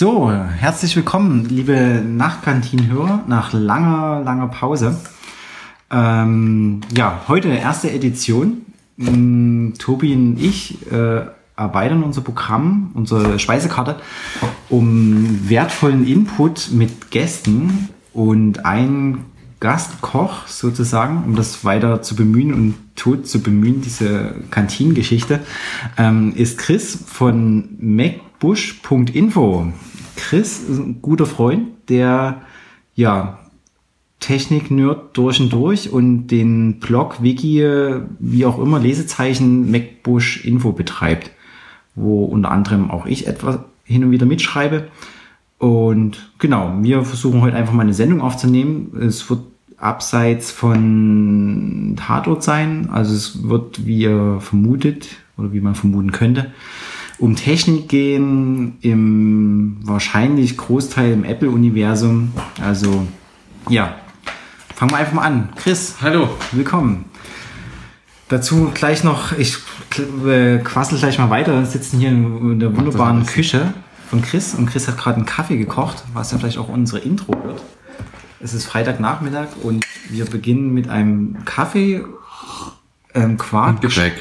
So, herzlich willkommen, liebe Nachtkantinenhörer, nach langer, langer Pause. Ähm, ja, heute erste Edition. Ähm, Tobi und ich äh, erweitern unser Programm, unsere Speisekarte, um wertvollen Input mit Gästen und ein Gastkoch sozusagen, um das weiter zu bemühen und tot zu bemühen, diese Kantinengeschichte, ähm, ist Chris von macbush.info. Chris ist ein guter Freund, der ja Technik-Nerd durch und durch und den Blog, Wiki, wie auch immer, Lesezeichen MacBush Info betreibt, wo unter anderem auch ich etwas hin und wieder mitschreibe. Und genau, wir versuchen heute einfach mal eine Sendung aufzunehmen. Es wird abseits von Tatort sein. Also es wird, wie ihr vermutet oder wie man vermuten könnte, um Technik gehen, im wahrscheinlich Großteil im Apple-Universum. Also ja, fangen wir einfach mal an. Chris, hallo, willkommen. Dazu gleich noch, ich äh, quassel gleich mal weiter, wir sitzen hier in der wunderbaren Küche von Chris und Chris hat gerade einen Kaffee gekocht, was ja vielleicht auch unsere Intro wird. Es ist Freitagnachmittag und wir beginnen mit einem Kaffee, ähm, Quark. Und Gebäck.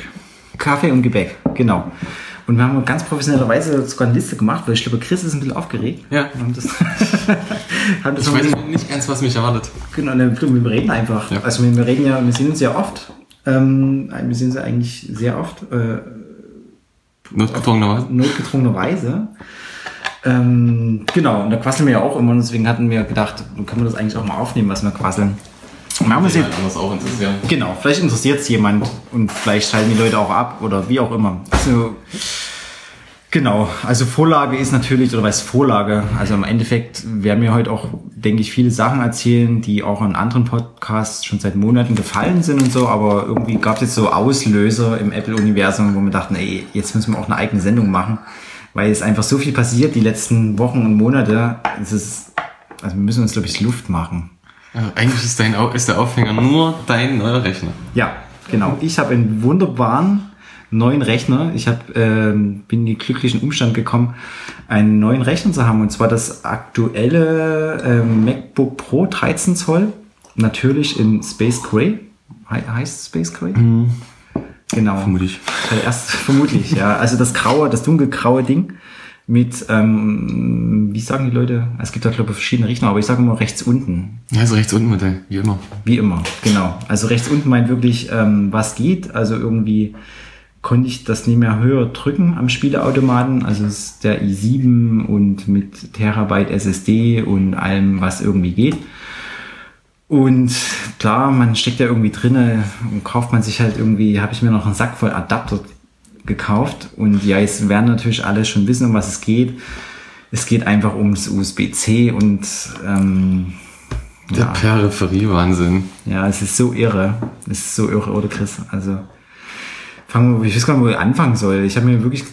Kaffee und Gebäck, genau. Und wir haben ganz sogar eine Liste gemacht, weil ich glaube, Chris ist ein bisschen aufgeregt. Ja. Wir haben das, haben das ich weiß nicht ganz, was mich erwartet. Genau, wir reden einfach. Ja. Also wir reden ja, wir sehen uns ja oft. Ähm, wir sehen uns ja eigentlich sehr oft. Äh, Notgedrungenerweise. Notgedrungenerweise. Ähm, genau, und da quasseln wir ja auch immer, und deswegen hatten wir gedacht, können wir das eigentlich auch mal aufnehmen, was wir quasseln. Machen wir das auch interessieren. Genau, vielleicht interessiert es jemand und vielleicht schalten die Leute auch ab oder wie auch immer. Also, genau, also Vorlage ist natürlich, oder was Vorlage? Also im Endeffekt werden wir heute auch, denke ich, viele Sachen erzählen, die auch in anderen Podcasts schon seit Monaten gefallen sind und so, aber irgendwie gab es jetzt so Auslöser im Apple-Universum, wo wir dachten, ey, jetzt müssen wir auch eine eigene Sendung machen weil es einfach so viel passiert die letzten Wochen und Monate. Es ist, also wir müssen uns, glaube ich, Luft machen. Also eigentlich ist, dein, ist der Aufhänger nur dein neuer Rechner. Ja, genau. Ich habe einen wunderbaren neuen Rechner. Ich hab, äh, bin in den glücklichen Umstand gekommen, einen neuen Rechner zu haben. Und zwar das aktuelle äh, MacBook Pro 13 Zoll. Natürlich in Space Gray. He heißt Space Gray? Mhm. Genau. Vermutlich. Äh, erst vermutlich, ja. Also das graue, das dunkelgraue Ding mit, ähm, wie sagen die Leute? Es gibt da glaube ich verschiedene Rechner, aber ich sage immer rechts unten. Ja, also rechts unten Modell, wie immer. Wie immer, genau. Also rechts unten meint wirklich, ähm, was geht. Also irgendwie konnte ich das nicht mehr höher drücken am Spieleautomaten. Also es ist der i7 und mit Terabyte SSD und allem, was irgendwie geht. Und klar, man steckt ja irgendwie drinne und kauft man sich halt irgendwie, habe ich mir noch einen Sack voll Adapter gekauft. Und ja, jetzt werden natürlich alle schon wissen, um was es geht. Es geht einfach ums USB-C und ähm, der ja. Peripherie-Wahnsinn. Ja, es ist so irre. Es ist so irre, oder Chris? Also fangen wir, ich weiß gar nicht, wo ich anfangen soll. Ich habe mir wirklich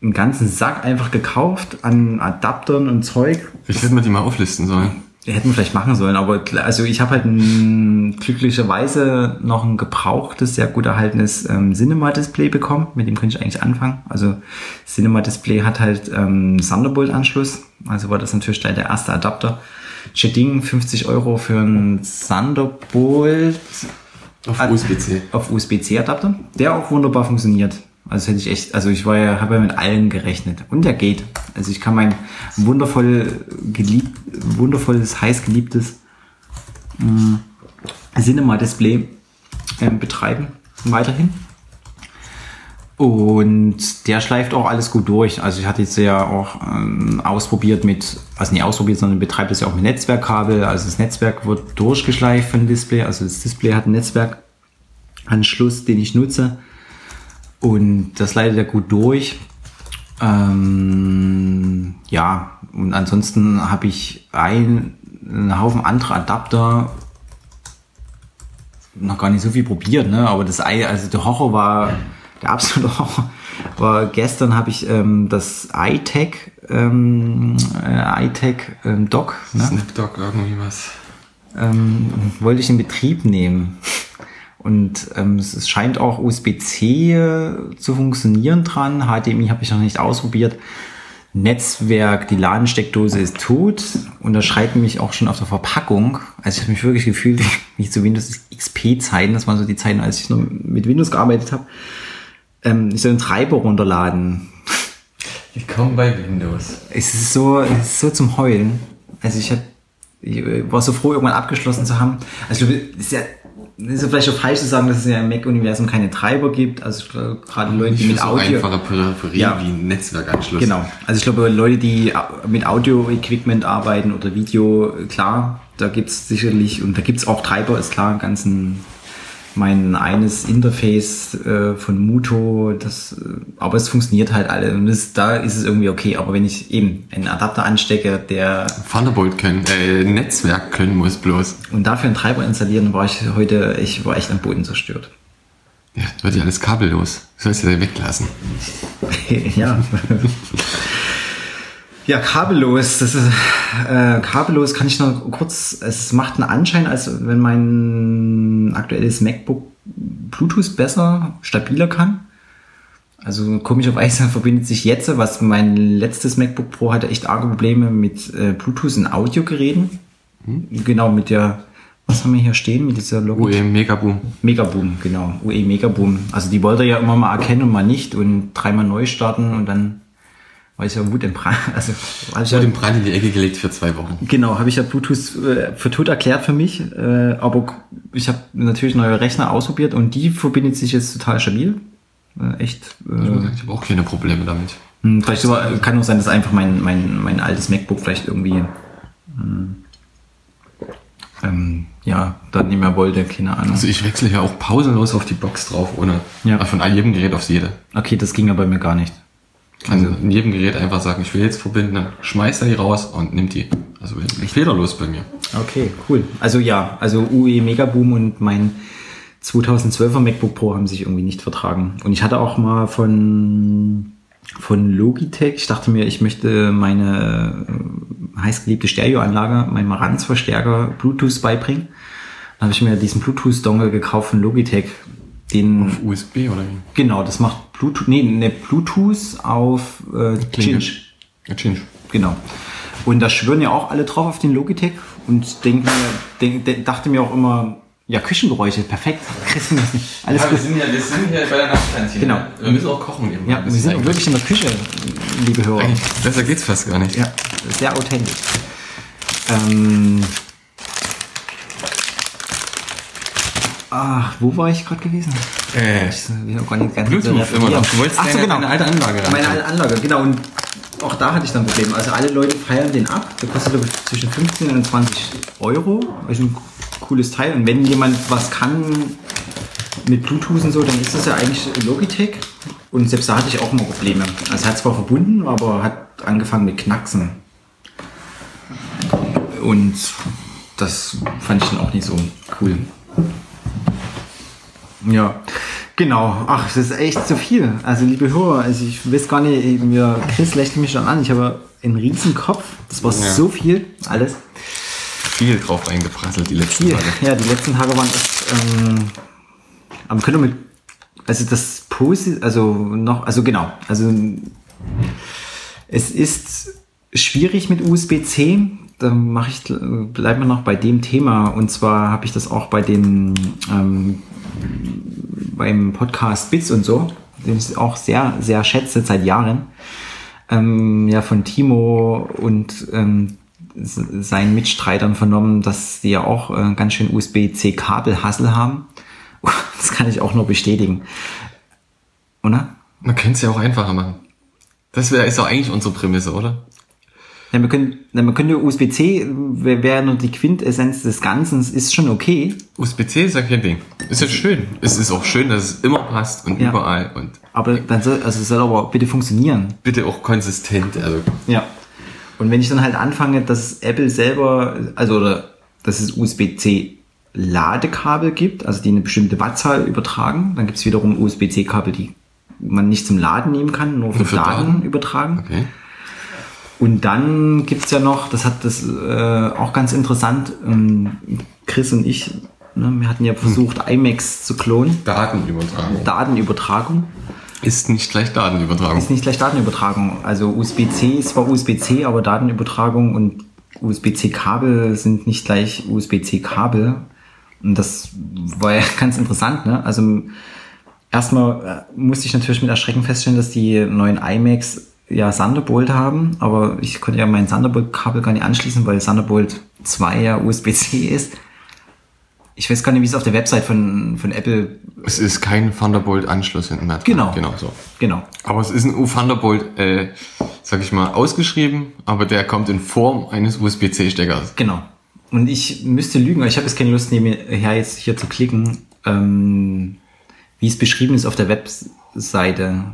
einen ganzen Sack einfach gekauft an Adaptern und Zeug. Ich hätte mir die mal auflisten sollen hätten wir vielleicht machen sollen, aber also ich habe halt ein, glücklicherweise noch ein gebrauchtes, sehr gut erhaltenes ähm, Cinema-Display bekommen, mit dem könnte ich eigentlich anfangen. Also Cinema-Display hat halt ähm, Thunderbolt-Anschluss, also war das natürlich gleich der erste Adapter. Cheding 50 Euro für ein Thunderbolt auf USB-C. Auf USB-C-Adapter, der auch wunderbar funktioniert. Also hätte ich echt, also ich war ja, habe ja mit allen gerechnet. Und der geht. Also ich kann mein wundervoll geliebt, wundervolles, heiß geliebtes äh, Cinema-Display äh, betreiben. Weiterhin. Und der schleift auch alles gut durch. Also ich hatte jetzt ja auch ähm, ausprobiert mit, also nicht ausprobiert, sondern betreibt es ja auch mit Netzwerkkabel. Also das Netzwerk wird durchgeschleift von dem Display. Also das Display hat einen Netzwerkanschluss, den ich nutze und das leitet er gut durch. Ähm, ja, und ansonsten habe ich ein, einen Haufen andere Adapter noch gar nicht so viel probiert, ne? Aber das also der Horror war, der absolute Horror war gestern habe ich ähm, das iTech ähm, äh, iTech ähm, Dock, ne? Snapdock irgendwie was. Ähm, wollte ich in Betrieb nehmen. Und ähm, es scheint auch USB-C zu funktionieren dran. HDMI habe ich noch nicht ausprobiert. Netzwerk, die Ladensteckdose ist tot. Unterschreibt mich auch schon auf der Verpackung. Also ich habe mich wirklich gefühlt, wie zu Windows XP-Zeiten, das waren so die Zeiten, als ich noch mit Windows gearbeitet habe. Ähm, ich soll einen Treiber runterladen. Willkommen bei Windows. Es ist so, es ist so zum Heulen. Also ich, hab, ich war so froh, irgendwann abgeschlossen zu haben. Also es ist ja, es ist ja vielleicht auch falsch zu sagen, dass es ja im Mac-Universum keine Treiber gibt. Also ich glaube, gerade Leute, die mit so Audio... einfache Peripherie Ja. wie ein Netzwerkanschluss. Genau. Also ich glaube, Leute, die mit Audio-Equipment arbeiten oder Video, klar, da gibt's sicherlich, und da gibt's auch Treiber, ist klar, ganzen, mein eines Interface äh, von Muto, das, äh, aber es funktioniert halt alle. Und das, da ist es irgendwie okay. Aber wenn ich eben einen Adapter anstecke, der Thunderbolt können, äh, Netzwerk können muss bloß. und dafür einen Treiber installieren, war ich heute, ich war echt am Boden zerstört. Ja, wird ja alles kabellos. Sollst du ja weglassen. ja. Ja, kabellos. Das ist, äh, kabellos kann ich noch kurz. Es macht einen Anschein, als wenn mein aktuelles MacBook Bluetooth besser, stabiler kann. Also komischerweise verbindet sich jetzt, was mein letztes MacBook Pro hatte, echt arge Probleme mit äh, Bluetooth in Audiogeräten. Genau mit der, was haben wir hier stehen, mit dieser Logo. UE Megaboom. Megaboom, genau. UE Megaboom. Also die wollte er ja immer mal erkennen und mal nicht und dreimal neu starten und dann war ich ja Wut im Brand. Also hab ich ja, Wurde im Brand in die Ecke gelegt für zwei Wochen. genau, habe ich ja Bluetooth äh, für tot erklärt für mich. Äh, aber ich habe natürlich neue Rechner ausprobiert und die verbindet sich jetzt total stabil. Äh, echt. Äh, Ich habe auch keine Probleme damit. hm, vielleicht aber, kann auch sein, dass einfach mein, mein, mein altes MacBook vielleicht irgendwie hm, ähm, ja, dann nicht mehr wollte, keine Ahnung. Also ich wechsle ja auch pausenlos auf die Box drauf, ohne Ja. von jedem Gerät aufs jede. Okay, das ging ja bei mir gar nicht. Also in jedem Gerät einfach sagen, ich will jetzt verbinden, dann schmeißt er die raus und nimmt die. Also fehlerlos bei mir. Okay, cool. Also ja, also UE Megaboom und mein 2012er MacBook Pro haben sich irgendwie nicht vertragen. Und ich hatte auch mal von, von Logitech, ich dachte mir, ich möchte meine äh, heißgeliebte Stereoanlage, meinen Marantz-Verstärker Bluetooth beibringen. Dann habe ich mir diesen Bluetooth-Dongle gekauft von Logitech. Den, Auf USB oder wie? genau, das macht Bluetooth, nee, ne, Bluetooth auf äh. Cinch. Ja, Change. Genau. Und da schwören ja auch alle drauf auf den Logitech und denken, mir- denk, dachte mir auch immer, ja, Küchengeräusche, perfekt. Alles Ja, wir sind, ja, wir sind hier bei der Nachtkantine. Genau. Wir müssen auch kochen eben. Ja, wir sind auch wirklich in der Küche, liebe Hörer. Eigentlich, besser geht's fast gar nicht. Ja, sehr authentisch. Ähm, ach, wo war ich gerade gewesen? Äh, Ich auch gar nicht ganz Bluetooth immer noch. Du wolltest Ach so, genau. deine alte Anlage ran. Meine alte Anlage, genau. Und auch da hatte ich dann Probleme. Also alle Leute feiern den ab. Der kostet glaube ich, zwischen 15 und 20 Euro. Also ein cooles Teil. Und wenn jemand was kann mit Bluetooth und so, dann ist das ja eigentlich Logitech. Und selbst da hatte ich auch immer Probleme. Also hat zwar verbunden, aber hat angefangen mit Knacksen. Und das fand ich dann auch nicht so cool. Ja, genau. Ach, das ist echt zu viel. Also, liebe Hörer, also ich weiß gar nicht, mir, Chris lächelt mich schon an. Ich habe einen riesen Kopf. Das war Ja. so viel, alles. viel drauf eingeprasselt die letzten Viel. Tage. Ja, die letzten Tage waren echt, ähm, aber können wir mit, also das Posi, also noch, also genau, also es ist schwierig mit USB-C. Da mache ich, bleiben wir noch bei dem Thema. Und zwar habe ich das auch bei dem ähm, beim Podcast Bits und so, den ich auch sehr, sehr schätze seit Jahren. Ähm, ja, von Timo und ähm, seinen Mitstreitern vernommen, dass die ja auch äh, ganz schön USB-C-Kabelhassel haben. Das kann ich auch nur bestätigen. Oder? Man könnte es ja auch einfacher machen. Das wär, ist doch eigentlich unsere Prämisse, oder? Wir können, na, man könnte USB-C, wäre wär nur die Quintessenz des Ganzen, ist schon okay. USB-C ist ja kein Ding. Ist ja schön. Es ist auch schön, dass es immer passt und Ja. überall und Aber dann soll, also es soll aber bitte funktionieren. bitte auch konsistent. Also Ja. Und wenn ich dann halt anfange, dass Apple selber, also oder dass es USB-C Ladekabel gibt, also die eine bestimmte Wattzahl übertragen, dann gibt es wiederum USB-C-Kabel, die man nicht zum Laden nehmen kann, nur für, Nur für Daten, Daten? übertragen. okay. Und dann gibt's ja noch, das hat das äh, auch ganz interessant, ähm, Chris und ich, ne, wir hatten ja versucht, IMAX zu klonen, Datenübertragung. Datenübertragung. Ist nicht gleich Datenübertragung. Ist nicht gleich Datenübertragung. Also USB-C ist zwar USB-C, aber Datenübertragung und USB-C-Kabel sind nicht gleich USB-C-Kabel. Und das war ja ganz interessant. Ne? Also erstmal äh, musste ich natürlich mit Erschrecken feststellen, dass die neuen iMacs ja Thunderbolt haben, aber ich konnte ja mein Thunderbolt-Kabel gar nicht anschließen, weil Thunderbolt 2 ja USB-C ist. Ich weiß gar nicht, wie es auf der Website von, von Apple. Es ist kein Thunderbolt-Anschluss hinten mehr dran. Genau. Genau so. Genau. Aber es ist ein U-Thunderbolt, äh, sag ich mal, ausgeschrieben, aber der kommt in Form eines USB-C-Steckers. Genau. Und ich müsste lügen, aber ich habe jetzt keine Lust, nebenher jetzt hier zu klicken, ähm, wie es beschrieben ist auf der Webseite.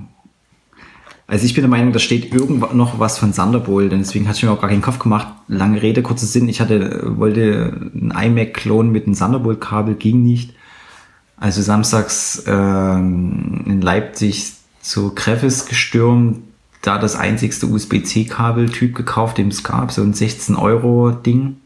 Also ich bin der Meinung, da steht irgendwo noch was von Thunderbolt, und deswegen hatte ich mir auch gar keinen Kopf gemacht. Lange Rede, kurzer Sinn. Ich hatte, wollte ein iMac klonen mit einem Thunderbolt-Kabel, ging nicht. Also samstags ähm, in Leipzig zu Kreffes gestürmt, da das einzigste USB-C-Kabel-Typ gekauft, den es gab, so ein 16-Euro-Ding.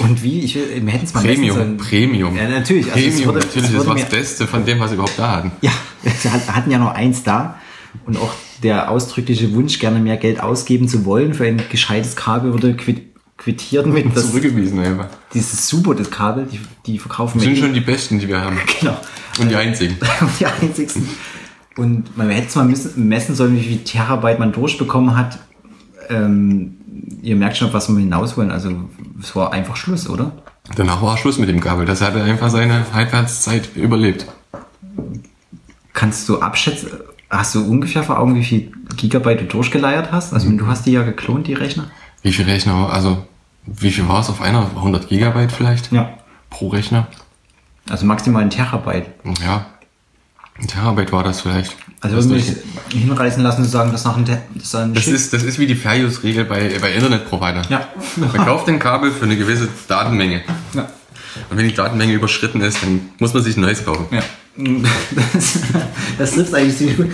Und wie? Ich wir hätten es mal messen Premium, sollen. Premium. Ja, natürlich. Also Premium, wurde- natürlich, das war das Beste von dem, was sie überhaupt da hatten. Ja, wir hat- hatten ja nur eins da. Und auch der ausdrückliche Wunsch, gerne mehr Geld ausgeben zu wollen für ein gescheites Kabel, wurde quit quittiert mit das, Zurückgewiesen einfach. dieses super das Kabel, die, die verkaufen Das sind wir schon die besten, die wir haben. genau. Und die einzigen. die einzigsten. Und man hätte es mal müssen, messen sollen, wie viel Terabyte man durchbekommen hat. Ähm, ihr merkt schon, auf was wir hinaus wollen. Also es war einfach Schluss, oder? Danach war Schluss mit dem Kabel. Das hat einfach seine Halbwertszeit überlebt. Kannst du abschätzen, hast du ungefähr vor Augen, wie viel Gigabyte du durchgeleiert hast? Also du hast die ja geklont, die Rechner. Wie viel Rechner, also wie viel war es auf einer? 100 Gigabyte vielleicht? Ja. Pro Rechner? Also maximal ein Terabyte. Ja. Ein Terabyte war das vielleicht. Also das, würde mich hinreißen lassen zu sagen, dass nach einem Te dass ein das, ist, das ist wie die Fair Use Regel bei, bei Internetprovidern. Ja. Man kauft ein Kabel für eine gewisse Datenmenge. ja. Und wenn die Datenmenge überschritten ist, dann muss man sich ein neues kaufen. Ja. Das, das trifft eigentlich ziemlich gut.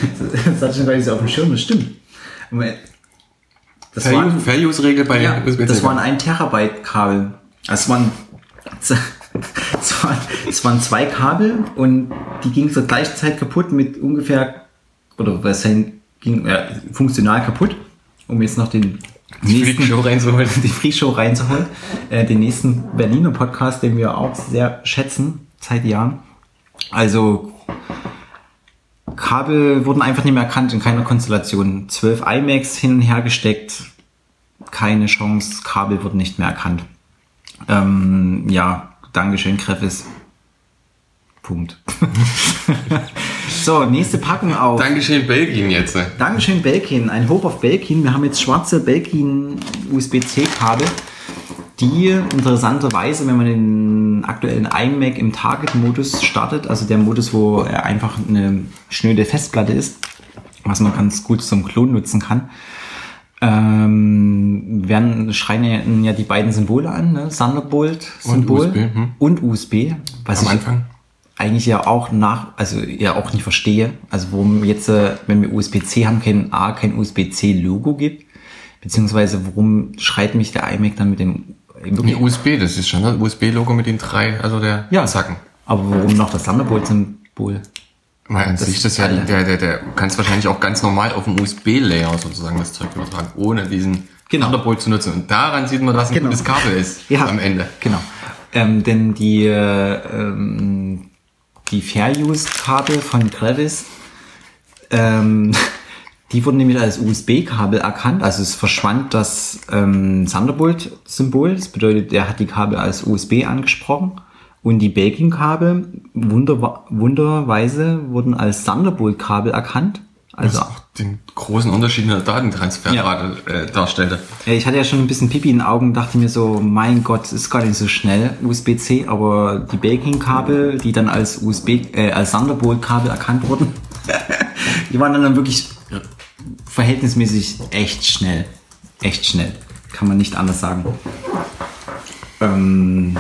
Das hatte ich noch gar nicht so auf dem Schirm, das stimmt. Das Fair, war, Use, Fair Use Regel bei ja, USB-C. das waren ein Terabyte Kabel. Es waren, es waren, es waren zwei Kabel und die gingen zur gleichen Zeit kaputt mit ungefähr, oder was ging ja, funktional kaputt, um jetzt noch den nächsten Show reinzuholen. die Free-Show reinzuholen. Äh, den nächsten Berliner Podcast, den wir auch sehr schätzen seit Jahren. Also Kabel wurden einfach nicht mehr erkannt in keiner Konstellation. Zwölf iMacs hin und her gesteckt, keine Chance, Kabel wurden nicht mehr erkannt. Ähm, ja, Dankeschön, Kreffes. Punkt. so, nächste Packung auf. Dankeschön Belgien jetzt. Dankeschön, Belkin. Ein Hoch auf Belkin. Wir haben jetzt schwarze Belkin USB-C-Kabel, die interessanterweise, wenn man den aktuellen iMac im Target-Modus startet, also der Modus, wo er einfach eine schnöde Festplatte ist, was man ganz gut zum Klon nutzen kann, ähm, werden, schreien ja die beiden Symbole an, ne? Thunderbolt-Symbol USB, hm. und USB, was Am ich Anfang. Eigentlich ja auch nach, also ja auch nicht verstehe, also warum jetzt, äh, wenn wir USB-C haben, kein A, kein USB-C-Logo gibt, beziehungsweise warum schreit mich der iMac dann mit dem Nee, USB, das ist schon das USB-Logo mit den drei, also der Ja. Zacken. aber warum noch das Thunderbolt-Symbol? Weil an sich das ja, der, der, der, du kannst wahrscheinlich auch ganz normal auf dem USB-Layer sozusagen das Zeug übertragen, ohne diesen Genau. Thunderbolt zu nutzen. Und daran sieht man, dass ein Genau. gutes Kabel ist Ja, am Ende. Genau. Ähm, denn die, äh, ähm, die Fair-Use-Kabel von Crevis, ähm, die wurden nämlich als USB-Kabel erkannt. Also es verschwand das ähm, Thunderbolt-Symbol. Das bedeutet, er hat die Kabel als USB angesprochen. Und die Baking-Kabel, wunder wunderweise, wurden als Thunderbolt-Kabel erkannt. Also auch den großen Unterschied in der Datentransferrate äh, darstellte. Ja, ich hatte ja schon ein bisschen Pipi in den Augen, dachte mir so, mein Gott, ist gar nicht so schnell USB-C, aber die Baking-Kabel, die dann als USB, äh, als Thunderbolt-Kabel erkannt wurden, die waren dann wirklich verhältnismäßig echt schnell. Echt schnell. Kann man nicht anders sagen. Ähm,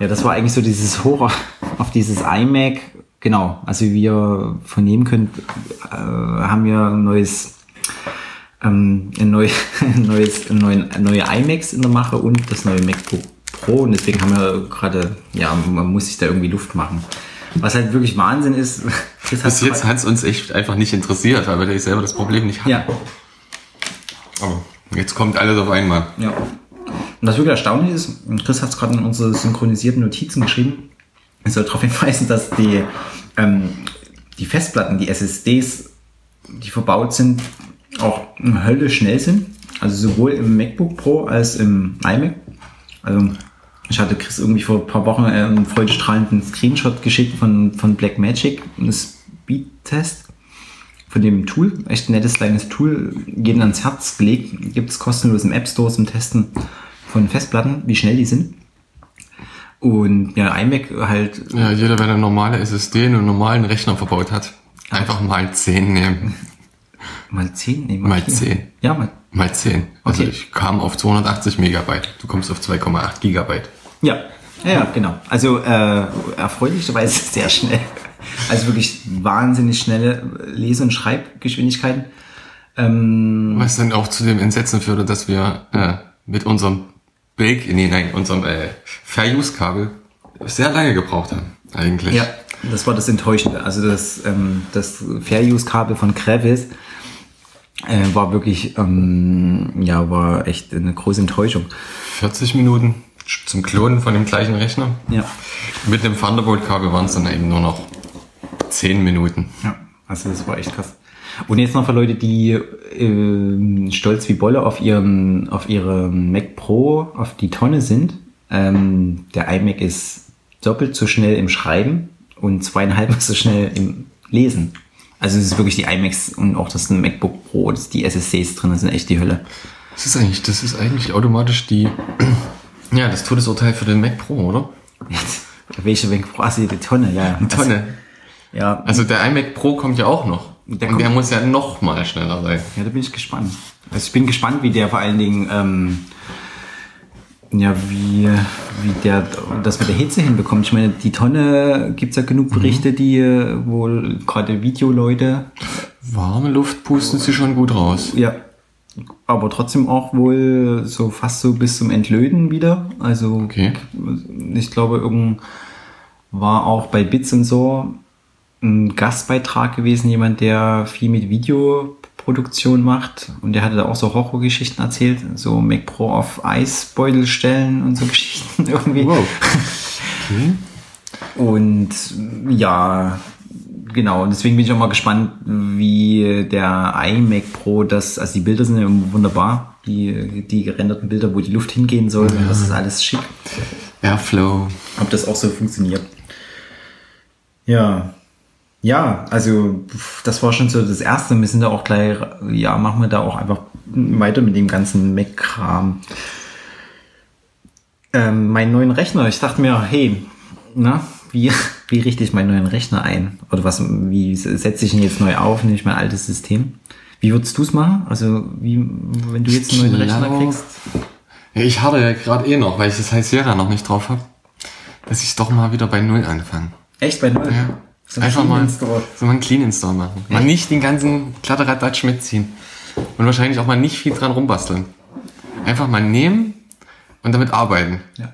ja, das war eigentlich so dieses Horror auf dieses iMac. Genau, also wie ihr vernehmen könnt, äh, haben wir ein neues ähm, ein, neu, ein neues, ein neuen, neue iMacs in der Mache und das neue MacBook Pro. Und deswegen haben wir gerade, ja, man muss sich da irgendwie Luft machen. Was halt wirklich Wahnsinn ist, Bis jetzt hat es uns echt einfach nicht interessiert, weil wir selber das Problem nicht hatten. ja, Aber jetzt kommt alles auf einmal. ja. Und das wirklich erstaunlich ist, Chris hat es gerade in unsere synchronisierten Notizen geschrieben, ich soll darauf hinweisen, dass die, ähm, die Festplatten, die SSDs, die verbaut sind, auch Hölle schnell sind. Also sowohl im MacBook Pro als im iMac. Also ich hatte Chris irgendwie vor ein paar Wochen einen freudestrahlenden Screenshot geschickt von, von Blackmagic, einen Speedtest von dem Tool. Echt ein nettes kleines Tool, jedem ans Herz gelegt. Gibt es kostenlos im App Store zum Testen von Festplatten, wie schnell die sind. Und ja, iMac halt Ja, jeder, der eine normale SSD in einen normalen Rechner verbaut hat, einfach mal 10 nehmen. mal 10, nee, Mal vier. 10. Ja, mal. Mal 10. Also Okay. ich kam auf 280 Megabyte. Du kommst auf 2,8 Gigabyte. Ja, ja, ja genau. Also äh, erfreulicherweise sehr schnell. Also wirklich wahnsinnig schnelle Lese- und Schreibgeschwindigkeiten. Ähm, Was dann auch zu dem Entsetzen führte, dass wir äh, mit unserem Big, nee, nein, unserem äh, Fair-Use-Kabel sehr lange gebraucht haben, eigentlich. ja, das war das Enttäuschende. Also das, ähm, das Fair-Use-Kabel von Crevis äh, war wirklich, ähm, ja, war echt eine große Enttäuschung. 40 Minuten zum Klonen von dem gleichen Rechner. Ja. Mit dem Thunderbolt-Kabel waren es dann eben nur noch 10 Minuten. Ja, also das war echt krass. Und jetzt noch für Leute, die ähm, stolz wie Bolle auf ihren, auf ihrem Mac Pro auf die Tonne sind. Ähm, der iMac ist doppelt so schnell im Schreiben und zweieinhalb so schnell im Lesen. Also es ist wirklich die iMacs und auch das MacBook Pro, das, die SSDs drin sind echt die Hölle. Das ist eigentlich, das ist eigentlich automatisch die, ja, das Todesurteil für den Mac Pro, oder? Welche Mac Pro? Also die Tonne, ja. Die Tonne. Also, ja, Also der iMac Pro kommt ja auch noch. Der und der muss ja noch mal schneller sein. Ja, da bin ich gespannt. Also ich bin gespannt, wie der vor allen Dingen, ähm, ja, wie, wie der das mit der Hitze hinbekommt. Ich meine, die Tonne gibt's ja genug Berichte, die äh, wohl gerade Videoleute, Warme Luft pusten sie schon gut raus. ja, aber trotzdem auch wohl so fast so bis zum Entlöden wieder. Also Okay. ich glaube, irgend war auch bei Bits und so ein Gastbeitrag gewesen, jemand, der viel mit Videoproduktion macht und der hatte da auch so Horrorgeschichten erzählt, so Mac Pro auf Eisbeutel stellen und so Geschichten irgendwie. Wow. Okay. Und ja, genau. Und deswegen bin ich auch mal gespannt, wie der iMac Pro das, also die Bilder sind ja wunderbar, die, die gerenderten Bilder, wo die Luft hingehen soll, und das ist alles schick. Airflow. Ob das auch so funktioniert. Ja. Ja, also das war schon so das Erste. Wir sind da auch gleich, ja, machen wir da auch einfach weiter mit dem ganzen Mac-Kram. Ähm, meinen neuen Rechner, ich dachte mir, hey, na, wie, wie richte ich meinen neuen Rechner ein? Oder was, wie setze ich ihn jetzt neu auf? Nehme ich mein altes System? Wie würdest du es machen? Also, wie, wenn du jetzt einen neuen Rechner kriegst? Ich hatte ja gerade eh noch, weil ich das High Sierra noch nicht drauf habe, dass ich doch mal wieder bei Null anfange. Echt bei null? Ja. So ein Einfach mal so mal einen Clean Install machen. Mal nicht den ganzen Kladderadatsch mitziehen. Und wahrscheinlich auch mal nicht viel dran rumbasteln. Einfach mal nehmen und damit arbeiten. Ja.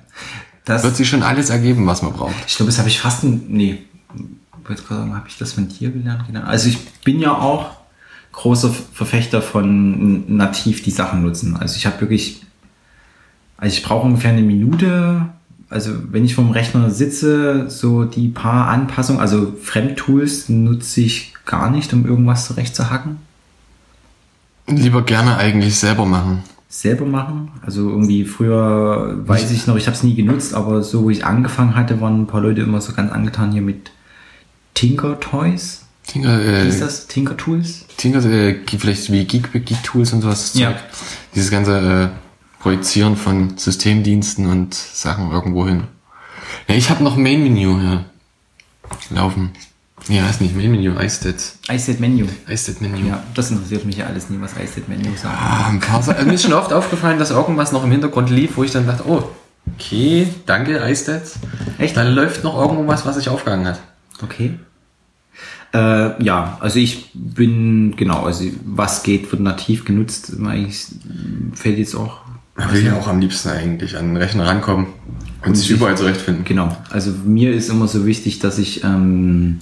Das, Wird sich schon alles ergeben, was man braucht. Ich glaube, das habe ich fast, ein, nee, ich wollte gerade sagen, habe ich das von dir gelernt? Genau. Also ich bin ja auch großer Verfechter von nativ die Sachen nutzen. Also ich habe wirklich, also ich brauche ungefähr eine Minute. Also wenn ich vom Rechner sitze, so die paar Anpassungen, also Fremdtools nutze ich gar nicht, um irgendwas zurechtzuhacken. Lieber gerne eigentlich selber machen. selber machen. Also irgendwie früher weiß ich noch, ich habe es nie genutzt, aber so wo ich angefangen hatte, waren ein paar Leute immer so ganz angetan hier mit Tinker Toys. Tinker, äh, ist das? Tinker Tools? Tinker, äh, vielleicht wie Geek, Geek Tools und sowas. Ja. Zeug. Dieses ganze äh, Projizieren von Systemdiensten und Sachen irgendwo hin. Ja, ich habe noch ein Main-Menü hier laufen. Ja, ist nicht Main-Menü, iStat. iStat Menu. iStat-Menü. Ja, das interessiert mich ja alles nie, was iStat Menu sagt. Ah, ein paar Sa- Mir ist schon oft aufgefallen, dass irgendwas noch im Hintergrund lief, wo ich dann dachte, oh, okay, danke, iStat. Echt? Da läuft noch irgendwas, was sich aufgehangen hat. Okay. Äh, ja, also ich bin, genau, also was geht, wird nativ genutzt. Eigentlich fällt jetzt auch Man will ja auch am liebsten eigentlich an den Rechner rankommen und, sich sich- überall zurechtfinden. Genau. Also mir ist immer so wichtig, dass ich ähm,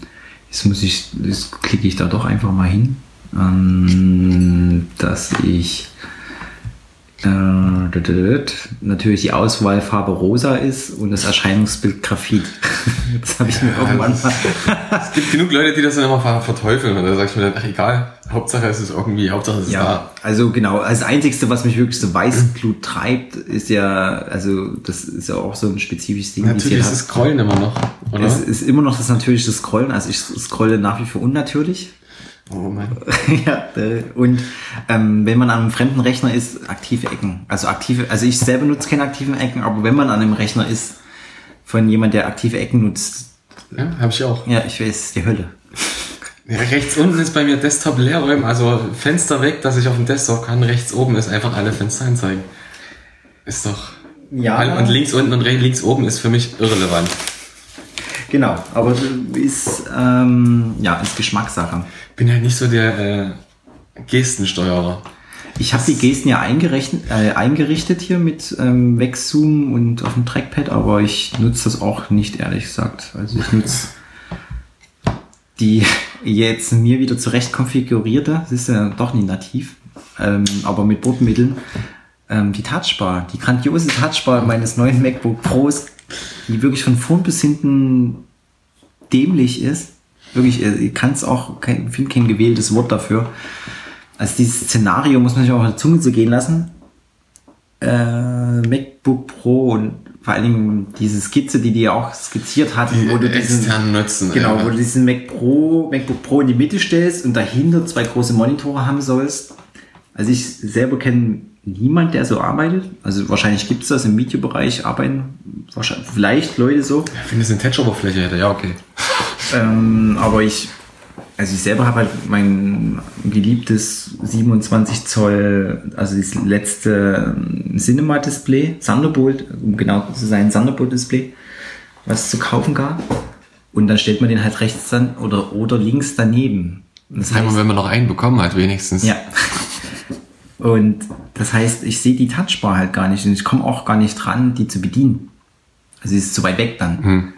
Jetzt muss ich, jetzt klicke ich da doch einfach mal hin, ähm, dass ich natürlich die Auswahlfarbe rosa ist und das Erscheinungsbild Graphit. Das habe ich mir irgendwann mal. Es gibt genug Leute, die das dann immer verteufeln. Und da sag ich mir dann, ach egal, Hauptsache es ist irgendwie, Hauptsache es ist Ja, da. also genau. Das Einzigste, was mich wirklich so Weißglut treibt, ist ja, also das ist ja auch so ein spezifisches Ding. Natürlich ist das Scrollen immer noch, oder? Es ist immer noch das natürliche Scrollen. Also ich scrolle nach wie vor unnatürlich. Oh mein. ja, äh, und ähm, wenn man an einem fremden Rechner ist, aktive Ecken. Also aktive, also ich selber nutze keine aktiven Ecken, aber wenn man an einem Rechner ist, von jemand, der aktive Ecken nutzt, Ja, habe ich auch. ja, ich weiß, die Hölle. Ja, rechts unten ist bei mir Desktop leerräumen, also Fenster weg, dass ich auf dem Desktop kann. Rechts oben ist einfach alle Fenster anzeigen. Ist doch. Ja. Und links unten und rechts links oben ist für mich irrelevant. Genau, aber ist, ähm, ja, ist Geschmackssache. Bin halt nicht so der äh, Gestensteuerer. Ich habe die Gesten ja eingerichtet, äh, eingerichtet hier mit ähm, Wegzoom und auf dem Trackpad, aber ich nutze das auch nicht, ehrlich gesagt. Also ich nutze die jetzt mir wieder zurecht konfigurierte, das ist ja doch nicht nativ, ähm, aber mit Bordmitteln, ähm, die Touchbar, die grandiose Touchbar meines neuen MacBook Pros, die wirklich von vorn bis hinten dämlich ist. Wirklich, äh, ich kann es auch, kein, finde kein gewähltes Wort dafür. Also dieses Szenario muss man sich auch auf der Zunge zu gehen lassen. Äh, MacBook Pro und vor allen Dingen diese Skizze, die die ja auch skizziert hat, Die wo du diesen, Nutzen. genau, äh, wo du diesen Mac Pro, MacBook Pro in die Mitte stellst und dahinter zwei große Monitore haben sollst. Also ich selber kenne niemand, der so arbeitet. Also wahrscheinlich gibt es das im Videobereich, arbeiten wahrscheinlich vielleicht Leute so. Ich finde es eine Touch-Oberfläche hätte. Ja, okay. Ähm, aber ich, also ich selber habe halt mein geliebtes 27 Zoll, also das letzte ähm, Cinema-Display, Thunderbolt, um genau zu sein, Thunderbolt-Display, was es zu kaufen gab. Und dann stellt man den halt rechts dann oder, oder links daneben. Das Einmal, wenn man noch einen bekommen hat, wenigstens. ja. Und das heißt, ich sehe die Touchbar halt gar nicht und ich komme auch gar nicht dran, die zu bedienen. Also sie ist zu weit weg dann. Hm.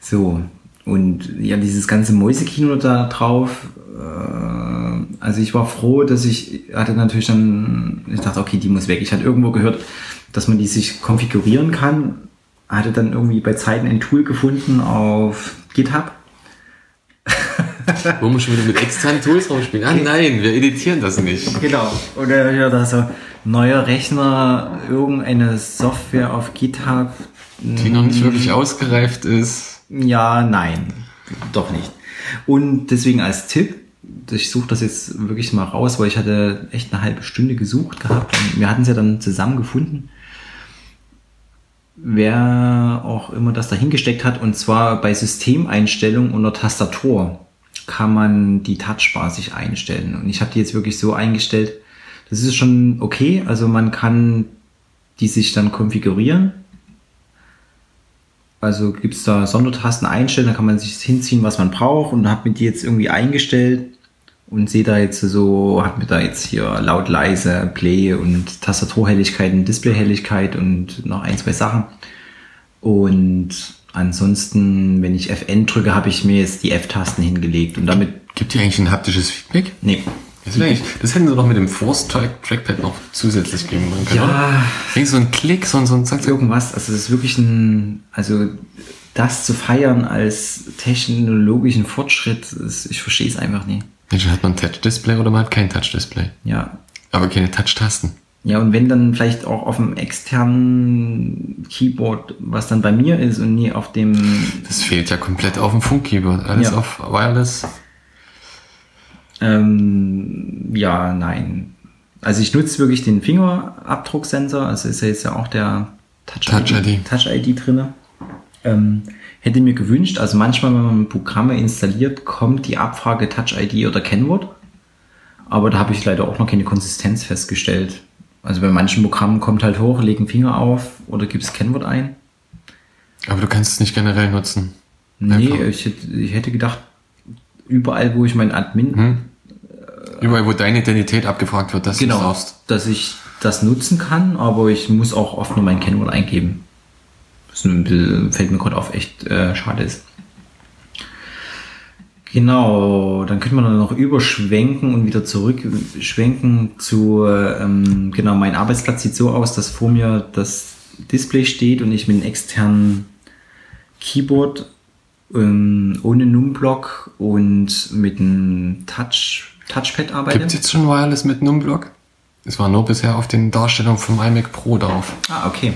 So. Und ja, dieses ganze Mäusekino da drauf. Äh, also ich war froh, dass ich hatte natürlich dann, ich dachte, okay, die muss weg. Ich hatte irgendwo gehört, dass man die sich konfigurieren kann. Hatte dann irgendwie bei Zeiten ein Tool gefunden auf GitHub. Wo wir schon wieder mit externen Tools rumspielen. Ah nein, wir editieren das nicht. Genau. Oder ja, da so neuer Rechner, irgendeine Software auf GitHub. Die noch nicht wirklich ausgereift ist. Ja, nein, doch nicht. Und deswegen als Tipp, ich suche das jetzt wirklich mal raus, weil ich hatte echt eine halbe Stunde gesucht gehabt und wir hatten es ja dann zusammen gefunden. Wer auch immer das dahingesteckt hat, und zwar bei Systemeinstellungen unter Tastatur kann man die Touchbar sich einstellen. Und ich habe die jetzt wirklich so eingestellt, das ist schon okay, also man kann die sich dann konfigurieren also gibt es da Sondertasten einstellen, da kann man sich hinziehen, was man braucht und habe mir die jetzt irgendwie eingestellt und sehe da jetzt so, habe mir da jetzt hier laut, leise, Play und Tastaturhelligkeit und Displayhelligkeit und noch ein, zwei Sachen. Und ansonsten, wenn ich FN drücke, habe ich mir jetzt die F-Tasten hingelegt und damit, Gibt hier eigentlich ein haptisches Feedback? nee. Eigentlich, das hätten sie doch mit dem Force Track Trackpad noch zusätzlich geben können. Ja. Irgendwie so ein Klick, so ein, so ein Zack. Irgendwas, also das ist wirklich ein, also das zu feiern als technologischen Fortschritt, ist, ich verstehe es einfach nicht. Mensch, hat man ein Touch-Display oder man hat kein Touch-Display. Ja, Aber keine Touch-Tasten. Ja, und wenn dann vielleicht auch auf dem externen Keyboard, was dann bei mir ist und nie auf dem. Das fehlt ja komplett auf dem Funk-Keyboard. Alles Ja. auf Wireless. Ähm, ja, nein. Also ich nutze wirklich den Fingerabdrucksensor, also ist ja jetzt ja auch der Touch ID. Touch ID drinne. Ähm, hätte mir gewünscht, also manchmal, wenn man Programme installiert, kommt die Abfrage Touch ID oder Kennwort. Aber da habe ich leider auch noch keine Konsistenz festgestellt. Also bei manchen Programmen kommt halt hoch, leg einen Finger auf oder gibst Kennwort ein. Aber du kannst es nicht generell nutzen. Nee, ich hätte, ich hätte gedacht, überall, wo ich mein Admin, Hm? Überall, wo deine Identität abgefragt wird, dass du genau, darfst. dass ich das nutzen kann, aber ich muss auch oft nur mein Kennwort eingeben. Bisschen, fällt mir gerade auf, echt äh, schade ist. Genau, dann könnte man dann noch überschwenken und wieder zurückschwenken zu, ähm, genau, mein Arbeitsplatz sieht so aus, dass vor mir das Display steht und ich mit einem externen Keyboard ähm, ohne Numblock und mit einem Touch, Touchpad arbeite. Gibt es jetzt schon Wireless mit Numblock? Es war nur bisher auf den Darstellungen vom iMac Pro drauf. Ah, okay.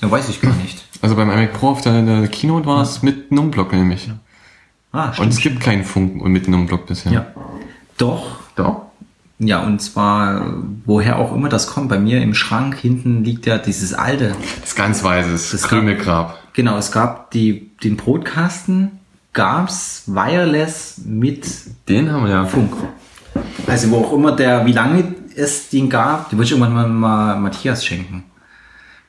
Ja, weiß ich gar nicht. Also beim iMac Pro auf der, der Keynote war es mit Numblock nämlich. Ah, Und es gibt keinen Funk mit Numblock bisher. Ja. Doch. Doch? Ja, und zwar, woher auch immer das kommt. Bei mir im Schrank hinten liegt ja dieses alte. Das ganz weißes Das Krümelgrab. Genau, es gab die, den Brotkasten, gab's wireless mit Den haben wir ja. Funk. Also wo auch immer der, wie lange es den gab, den würde ich irgendwann mal, mal Matthias schenken.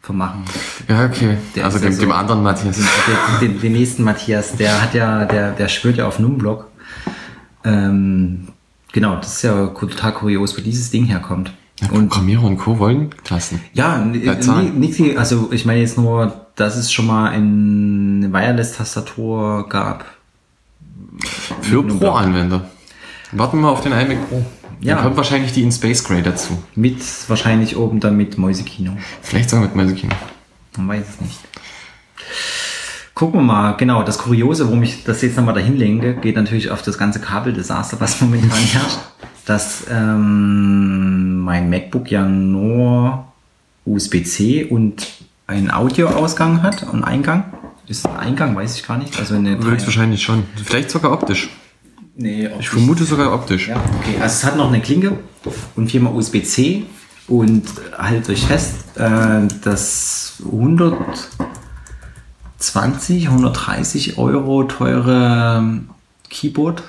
Vermachen. Ja, okay. Der also ist ja dem, so- dem anderen Matthias. Den, den, den nächsten Matthias, der hat ja, der, der schwört ja auf Numblock. Ähm, genau, das ist ja total kurios, wo dieses Ding herkommt. Ja, Programmierer und Co. wollen Tasten. Ja, Ja, Zahlen. nicht, nicht, also ich meine jetzt nur, dass es schon mal eine Wireless-Tastatur gab. Für. Pro-Anwender. Warten wir auf den iMac Pro. Ja. Dann kommt wahrscheinlich die in Space Gray dazu. Mit wahrscheinlich oben dann mit Mäusekino. Vielleicht sogar mit Mäusekino. Man weiß es nicht. Gucken wir mal, genau, das Kuriose, warum ich das jetzt nochmal dahin lenke, geht natürlich auf das ganze Kabeldesaster, was momentan herrscht. Dass ähm, mein MacBook ja nur USB-C und einen Audioausgang hat und Eingang. Ist ein Eingang, weiß ich gar nicht. Also eine Höchstwahrscheinlich schon. Vielleicht sogar optisch. Nee, Ich vermute sogar optisch. Ja, okay. Also es hat noch eine Klinke und viermal USB-C und haltet euch fest, äh, das 120, 130 Euro teure Keyboard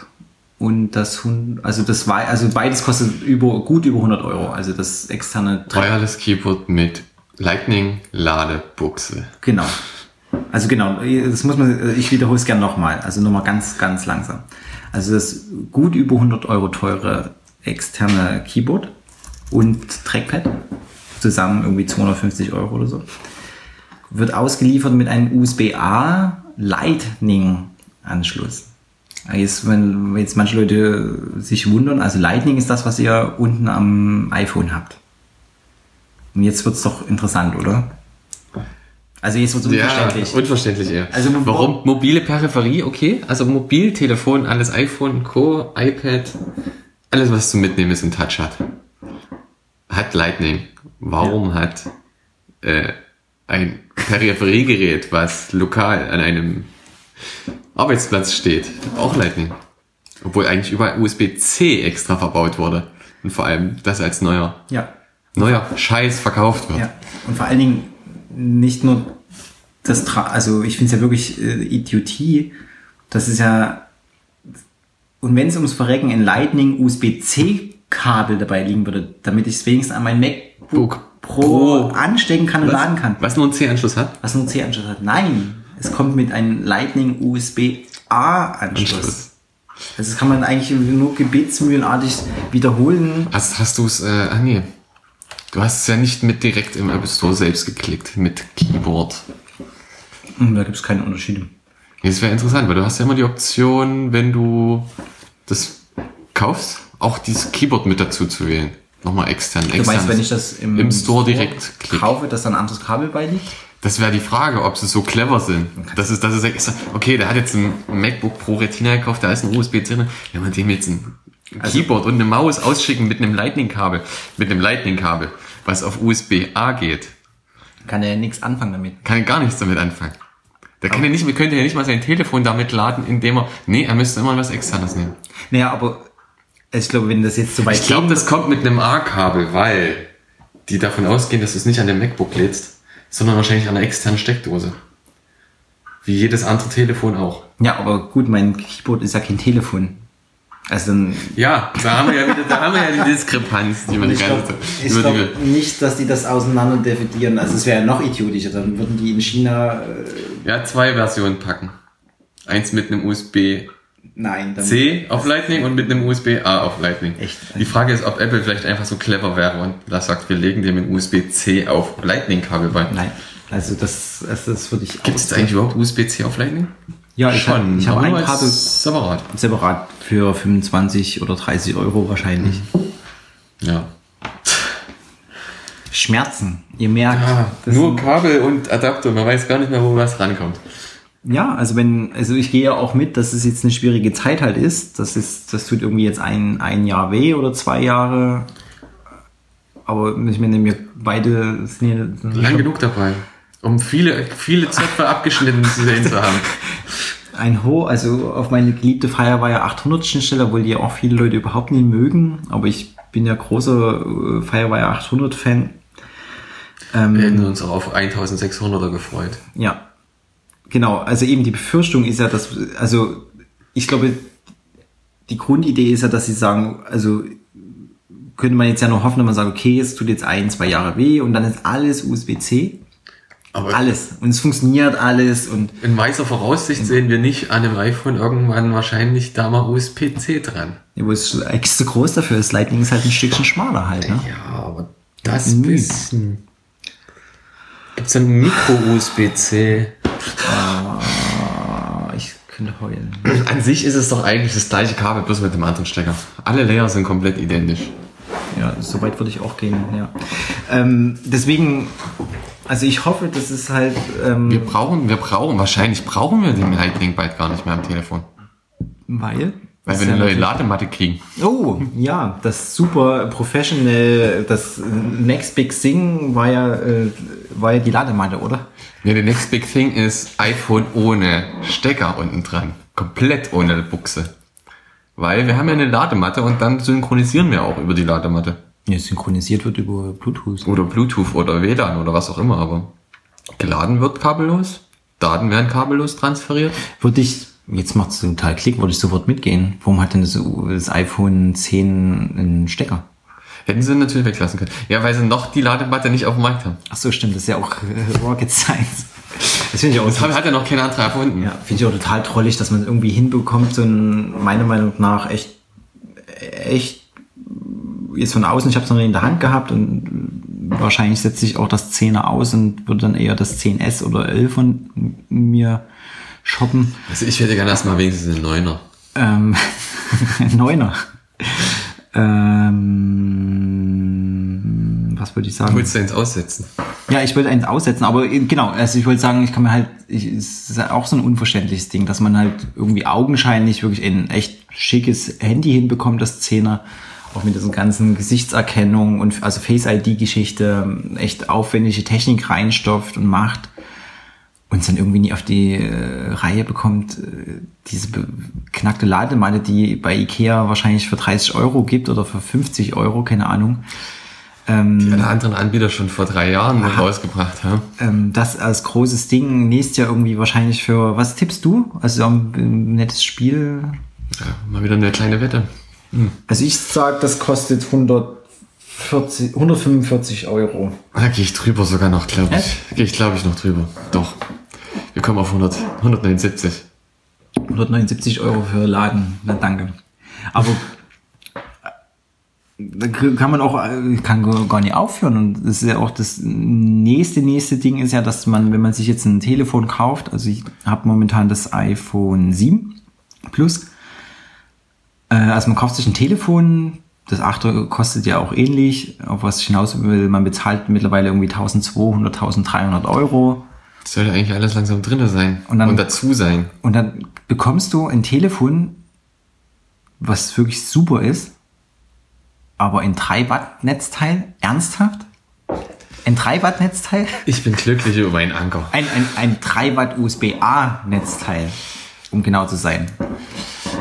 und das, also das war, also beides kostet über, gut über 100 Euro. Also das externe Wireless Keyboard mit Lightning Ladebuchse. Genau. Also genau, das muss man, ich wiederhole es gerne nochmal, also nochmal ganz, ganz langsam. Also das gut über 100 Euro teure externe Keyboard und Trackpad, zusammen irgendwie 250 Euro oder so, wird ausgeliefert mit einem USB-A Lightning Anschluss. Jetzt, wenn jetzt manche Leute sich wundern, also Lightning ist das, was ihr unten am iPhone habt. Und jetzt wird's doch interessant, oder? Also jetzt wird's unverständlich. Ja, unverständlich eher. Also, warum mobile Peripherie, okay? Also Mobiltelefon, alles iPhone Co, iPad, alles was zum Mitnehmen ist und Touch hat. Hat Lightning. Warum hat äh, ein Peripheriegerät, was lokal an einem Arbeitsplatz steht, auch Lightning? Obwohl eigentlich überall USB-C extra verbaut wurde. Und vor allem das als neuer, ja. neuer Scheiß verkauft wird. Ja, und vor allen Dingen nicht nur das, Tra also ich finde es ja wirklich äh, Idiotie, das ist ja, und wenn es ums Verrecken ein Lightning USB-C-Kabel dabei liegen würde, damit ich es wenigstens an mein MacBook Book Pro, Pro. anstecken kann und laden kann. Was nur einen C-Anschluss hat? Was nur C-Anschluss hat. Nein, es kommt mit einem Lightning USB-A-Anschluss. Anschluss. Also das kann man eigentlich nur gebetsmühlenartig wiederholen. Hast, hast du es, äh, ah nee. Du hast es ja nicht mit direkt im App Store selbst geklickt, mit Keyboard. Hm, Da gibt es keine Unterschiede. Das wäre interessant, weil du hast ja immer die Option, wenn du das kaufst, auch dieses Keyboard mit dazu zu wählen. Nochmal extern, Du meinst, wenn ich das im, im Store direkt klicke. kaufe, dass dann ein anderes Kabel beiliegt? Das wäre die Frage, ob sie so clever sind. Das ist, das ist extra. Okay, der hat jetzt ein MacBook Pro Retina gekauft, da ist ein USB-C drin. Wenn man dem jetzt ein Also Keyboard und eine Maus ausschicken mit einem Lightning-Kabel, mit einem Lightning-Kabel, was auf USB-A geht, Kann er nichts anfangen damit. kann er gar nichts damit anfangen. Der kann ja nicht, wir könnte ja nicht mal sein Telefon damit laden, indem er, nee, er müsste immer was externes nehmen. Naja, aber ich glaube, wenn das jetzt so weit Ich glaube, das kommt mit einem A-Kabel, weil die davon ausgehen, dass du es nicht an dem MacBook lädst, sondern wahrscheinlich an einer externen Steckdose. Wie jedes andere Telefon auch. Ja, aber gut, mein Keyboard ist ja kein Telefon. Also. Ja, da haben wir ja wieder, da haben wir ja die Diskrepanz, die wir die Ich ganze glaube Zeit, ich über die glaub wir, nicht, dass die das auseinander dividieren. Also es wäre ja noch idiotischer. Dann würden die in China. Äh, ja, zwei Versionen packen. Eins mit einem USB nein. C auf Lightning und mit einem USB A auf Lightning. Echt? Die Frage ist, ob Apple vielleicht einfach so clever wäre und das sagt, wir legen dem ein USB-C auf Lightning-Kabel bei. Nein. Also das, also das würde ich. Gibt es eigentlich überhaupt USB-C auf Lightning? Ja, ich, hab- ich habe aber ein nur als Kabel Separat. separat für 25 oder 30 Euro wahrscheinlich. Ja. Schmerzen, ihr merkt. das Nur Kabel und Adapter, man weiß gar nicht mehr, wo was rankommt. Ja, also wenn, also ich gehe ja auch mit, dass es jetzt eine schwierige Zeit halt ist. Das ist, das tut irgendwie jetzt ein, ein Jahr weh oder zwei Jahre. Aber ich meine, wir beide sind hier Lang genug dabei, um viele, viele Zöpfe abgeschnitten zu sehen zu haben. ein Ho, also auf meine geliebte Firewire 800 Schnittstelle, obwohl die ja auch viele Leute überhaupt nie mögen. Aber ich bin ja großer äh, Firewire 800 Fan. Ähm, Wir hätten uns auch auf 1600er gefreut. Ja, genau. Also eben die Befürchtung ist ja, dass, also ich glaube, die Grundidee ist ja, dass sie sagen, also könnte man jetzt ja nur hoffen, wenn man sagt, okay, es tut jetzt ein, zwei Jahre weh und dann ist alles USB-C. Aber Alles. Und es funktioniert alles und in weiser Voraussicht sehen wir nicht an dem iPhone irgendwann wahrscheinlich da mal USB-C dran. ja, wo es extra groß dafür ist. Lightning ist halt ein Stückchen schmaler halt, ne? Ja, aber das Mhm. bisschen. Gibt's ein Micro-USB-C? Ah, ich könnte heulen. An sich ist es doch eigentlich das gleiche Kabel, bloß mit dem anderen Stecker. Alle Layer sind komplett identisch. Ja, so weit würde ich auch gehen, ja. Ähm, deswegen, also ich hoffe, dass es halt, ähm, Wir brauchen, wir brauchen, wahrscheinlich brauchen wir den Lightning bald gar nicht mehr am Telefon. weil? Weil Das wir ist eine ja neue Ladematte kriegen. Oh, ja, das super professional, das Next Big Thing war ja, äh, war ja die Ladematte, oder? Ja, the next big thing ist iPhone ohne Stecker unten dran. Komplett ohne Buchse. Weil wir haben ja eine Ladematte und dann synchronisieren wir auch über die Ladematte. Ja, synchronisiert wird über Bluetooth. Oder Bluetooth oder WLAN oder was auch immer, aber geladen wird kabellos. Daten werden kabellos transferiert. Würde ich, jetzt macht es total Klick, würde ich sofort mitgehen. Warum hat denn das, das iPhone 10 einen Stecker? Hätten sie natürlich weglassen können. Ja, weil sie noch die Ladematte nicht auf dem Markt haben. Ach so, stimmt, das ist ja auch äh, Rocket Science. Das finde ich auch Das hat ja noch kein anderer erfunden. Ja, finde ich auch total trollig, dass man irgendwie hinbekommt, so ein, meiner Meinung nach, echt, echt, jetzt von außen, ich habe es noch nie in der Hand gehabt und wahrscheinlich setze ich auch das 10er aus und würde dann eher das 10S oder 11 von mir shoppen. Also ich hätte gerne erstmal wenigstens einen Neuner. Ähm, Neuner. Ähm, was würde ich sagen? Willst du ins Aussetzen? Ja, ich wollte eins aussetzen, aber genau, also ich wollte sagen, ich kann mir halt, ich, es ist halt auch so ein unverständliches Ding, dass man halt irgendwie augenscheinlich wirklich ein echt schickes Handy hinbekommt, das 10er, auch mit diesen ganzen Gesichtserkennung und also Face-ID-Geschichte, echt aufwendige Technik reinstopft und macht und es dann irgendwie nie auf die äh, Reihe bekommt, äh, diese beknackte Ladematte, die bei Ikea wahrscheinlich für 30 Euro gibt oder für 50 Euro, keine Ahnung. Die alle anderen Anbieter schon vor drei Jahren rausgebracht haben. ähm, das als großes Ding nächstes Jahr irgendwie wahrscheinlich für, was tippst du? Also ein, ein nettes Spiel. Ja, mal wieder eine kleine Wette. Also ich sag, das kostet 140, 145 Euro. Da gehe ich drüber sogar noch, glaube ich. Gehe ich, glaube ich, noch drüber. Doch. Wir kommen auf 100, 179. 179 Euro für Laden. Na danke. Aber da kann man auch, äh, kann gar nicht aufhören. Und das ist ja auch das nächste, nächste Ding ist ja, dass man, wenn man sich jetzt ein Telefon kauft, also ich habe momentan das iPhone 7 Plus, äh, also man kauft sich ein Telefon, das 8 kostet ja auch ähnlich, auf was ich hinaus will, man bezahlt mittlerweile irgendwie 1200, 1300 Euro. Das sollte eigentlich alles langsam drinne sein. Und dann- und dazu sein. Und dann bekommst du ein Telefon, was wirklich super ist, aber ein 3 Watt Netzteil, ernsthaft? Ein 3 Watt Netzteil? Ich bin glücklich über meinen Anker. Ein, ein, ein 3 Watt USB-A Netzteil, um genau zu sein.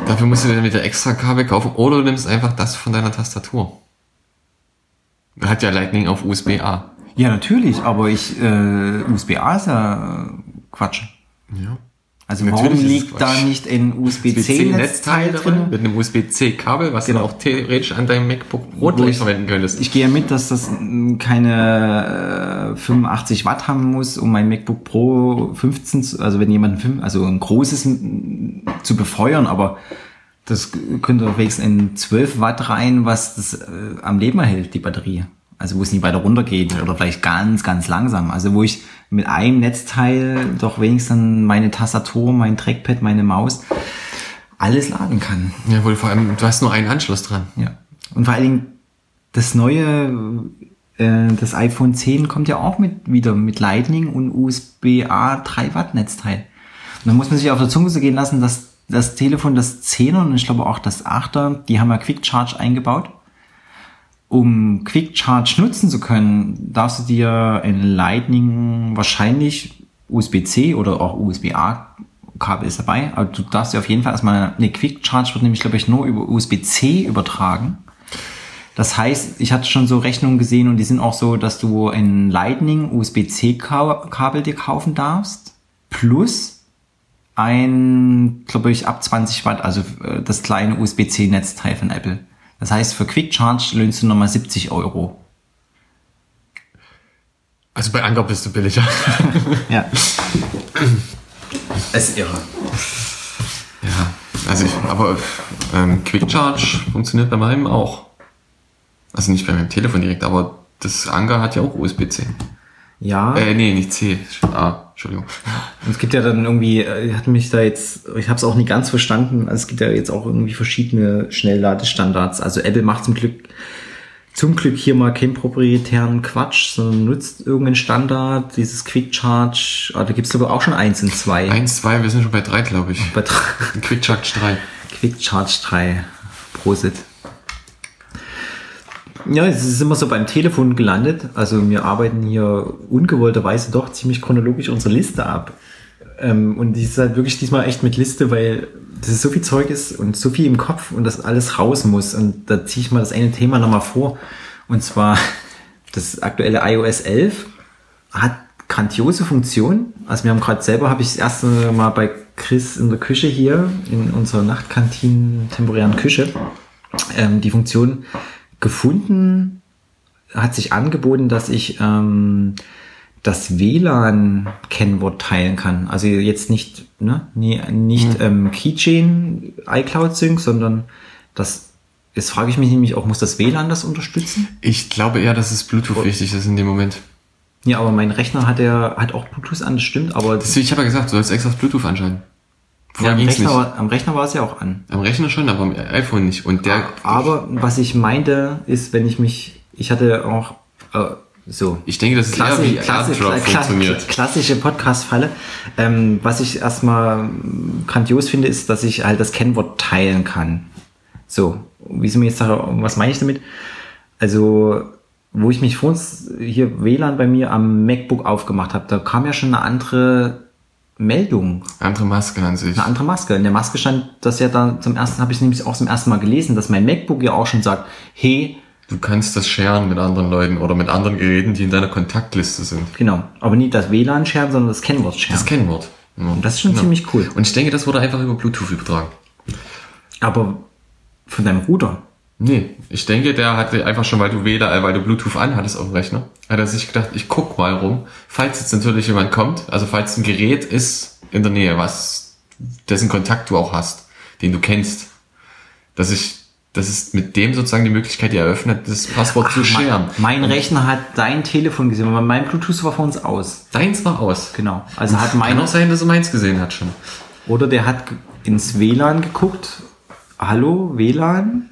Dafür musst du dir wieder extra Kabel kaufen oder du nimmst einfach das von deiner Tastatur. Hat ja Lightning auf USB-A. Ja, natürlich, aber ich, äh, USB-A ist ja äh, Quatsch. Ja. Also Natürlich warum liegt da nicht ein USB-C-Netzteil drin? mit einem USB-C-Kabel, was Genau. du auch theoretisch an deinem MacBook Pro ich- verwenden könntest. Ich gehe mit, dass das mm, keine äh, 85 Watt haben muss, um mein MacBook Pro 15, zu- also wenn jemand ein also ein großes mm, zu befeuern, aber das könnte wenigstens in 12 Watt rein, was das äh, am Leben erhält, die Batterie. Also wo es nie weiter runter geht oder vielleicht ganz, ganz langsam. Also wo ich mit einem Netzteil doch wenigstens meine Tastatur, mein Trackpad, meine Maus alles laden kann. Ja, wohl vor allem, du hast nur einen Anschluss dran. Ja. Und vor allen Dingen das neue, äh, das iPhone 10 kommt ja auch mit wieder mit Lightning und USB-A 3 Watt Netzteil. Und dann muss man sich auf der Zunge so gehen lassen, dass das Telefon, das 10er und ich glaube auch das 8er, die haben ja Quick Charge eingebaut um Quick Charge nutzen zu können, darfst du dir ein Lightning wahrscheinlich USB-C oder auch USB-A Kabel ist dabei, aber du darfst dir auf jeden Fall erstmal, eine Quick Charge wird nämlich, glaube ich, nur über USB-C übertragen. Das heißt, ich hatte schon so Rechnungen gesehen und die sind auch so, dass du ein Lightning USB-C Kabel dir kaufen darfst, plus ein, glaube ich, ab 20 Watt, also äh, das kleine USB-C Netzteil von Apple. Das heißt, für Quick Charge löhnst du nochmal 70 Euro. Also bei Anker bist du billiger. ja. Es ist irre. Ja, also ich, aber ähm, Quick Charge funktioniert bei meinem auch. Also nicht bei meinem Telefon direkt, aber das Anker hat ja auch USB-C. Ja. Äh, nee, nicht C. Ah, Entschuldigung. Und es gibt ja dann irgendwie, äh, ich hatte mich da jetzt, ich habe es auch nicht ganz verstanden, also es gibt ja jetzt auch irgendwie verschiedene Schnellladestandards. Also Apple macht zum Glück zum Glück hier mal keinen proprietären Quatsch, sondern nutzt irgendeinen Standard, dieses Quick Charge, ah, da gibt's sogar auch schon eins und zwei. Eins, zwei, wir sind schon bei drei, glaube ich. Bei drei. Quick Charge 3. Quick Charge 3. Prosit. Ja, es ist immer so beim Telefon gelandet. Also wir arbeiten hier ungewollterweise doch ziemlich chronologisch unsere Liste ab. Ähm, und die ist halt wirklich diesmal echt mit Liste, weil das ist so viel Zeug ist und so viel im Kopf und das alles raus muss. Und da ziehe ich mal das eine Thema nochmal vor. Und zwar das aktuelle iOS 11 hat grandiose Funktionen. Also wir haben gerade selber, habe ich das erste Mal bei Chris in der Küche hier, in unserer Nachtkantinen temporären Küche, ähm, die Funktion gefunden, hat sich angeboten, dass ich ähm, das WLAN-Kennwort teilen kann. Also jetzt nicht, ne, nicht mhm. ähm, Keychain iCloud Sync, sondern das Jetzt frage ich mich nämlich auch, muss das WLAN das unterstützen? Ich glaube eher, dass es Bluetooth oh. wichtig ist in dem Moment. Ja, aber mein Rechner hat ja hat auch Bluetooth an, das stimmt, aber. Das, ich habe ja gesagt, du sollst extra das Bluetooth anschalten. Ja, am, Rechner war, am Rechner war es ja auch an. Am Rechner schon, aber am iPhone nicht. Und der. Aber was ich meinte, ist, wenn ich mich, ich hatte auch äh, so. Ich denke, das ist Klassi eher wie Klassi AirDrop funktioniert. Klassische Podcast-Falle. Ähm, was ich erstmal grandios finde, ist, dass ich halt das Kennwort teilen kann. So, wie sie mir jetzt sagen, was meine ich damit? Also, wo ich mich vor uns hier WLAN bei mir am MacBook aufgemacht habe, da kam ja schon eine andere Meldung. Andere Maske an sich. Eine andere Maske. In der Maske stand das ja dann zum ersten, habe ich nämlich auch zum ersten Mal gelesen, dass mein MacBook ja auch schon sagt, hey. Du kannst das sharen mit anderen Leuten oder mit anderen Geräten, die in deiner Kontaktliste sind. Genau. Aber nicht das WLAN sharen, sondern das Kennwort sharen. Das Kennwort. Ja. Und das ist schon genau. ziemlich cool. Und ich denke, das wurde einfach über Bluetooth übertragen. Aber von deinem Router? Nee, ich denke, der hatte einfach schon, weil du WLAN, weil du Bluetooth anhattest auf dem Rechner, hat er sich gedacht, ich guck mal rum, falls jetzt natürlich jemand kommt, also falls ein Gerät ist in der Nähe, was, dessen Kontakt du auch hast, den du kennst, dass ich, das ist mit dem sozusagen die Möglichkeit, die eröffnet, das Passwort Ach, zu scheren. Mein, mein Rechner hat dein Telefon gesehen, aber mein Bluetooth war vor uns aus. Deins war aus. Genau. Also hat mein. Kann auch sein, dass er meins gesehen hat schon. Oder der hat ins WLAN geguckt. Hallo, WLAN?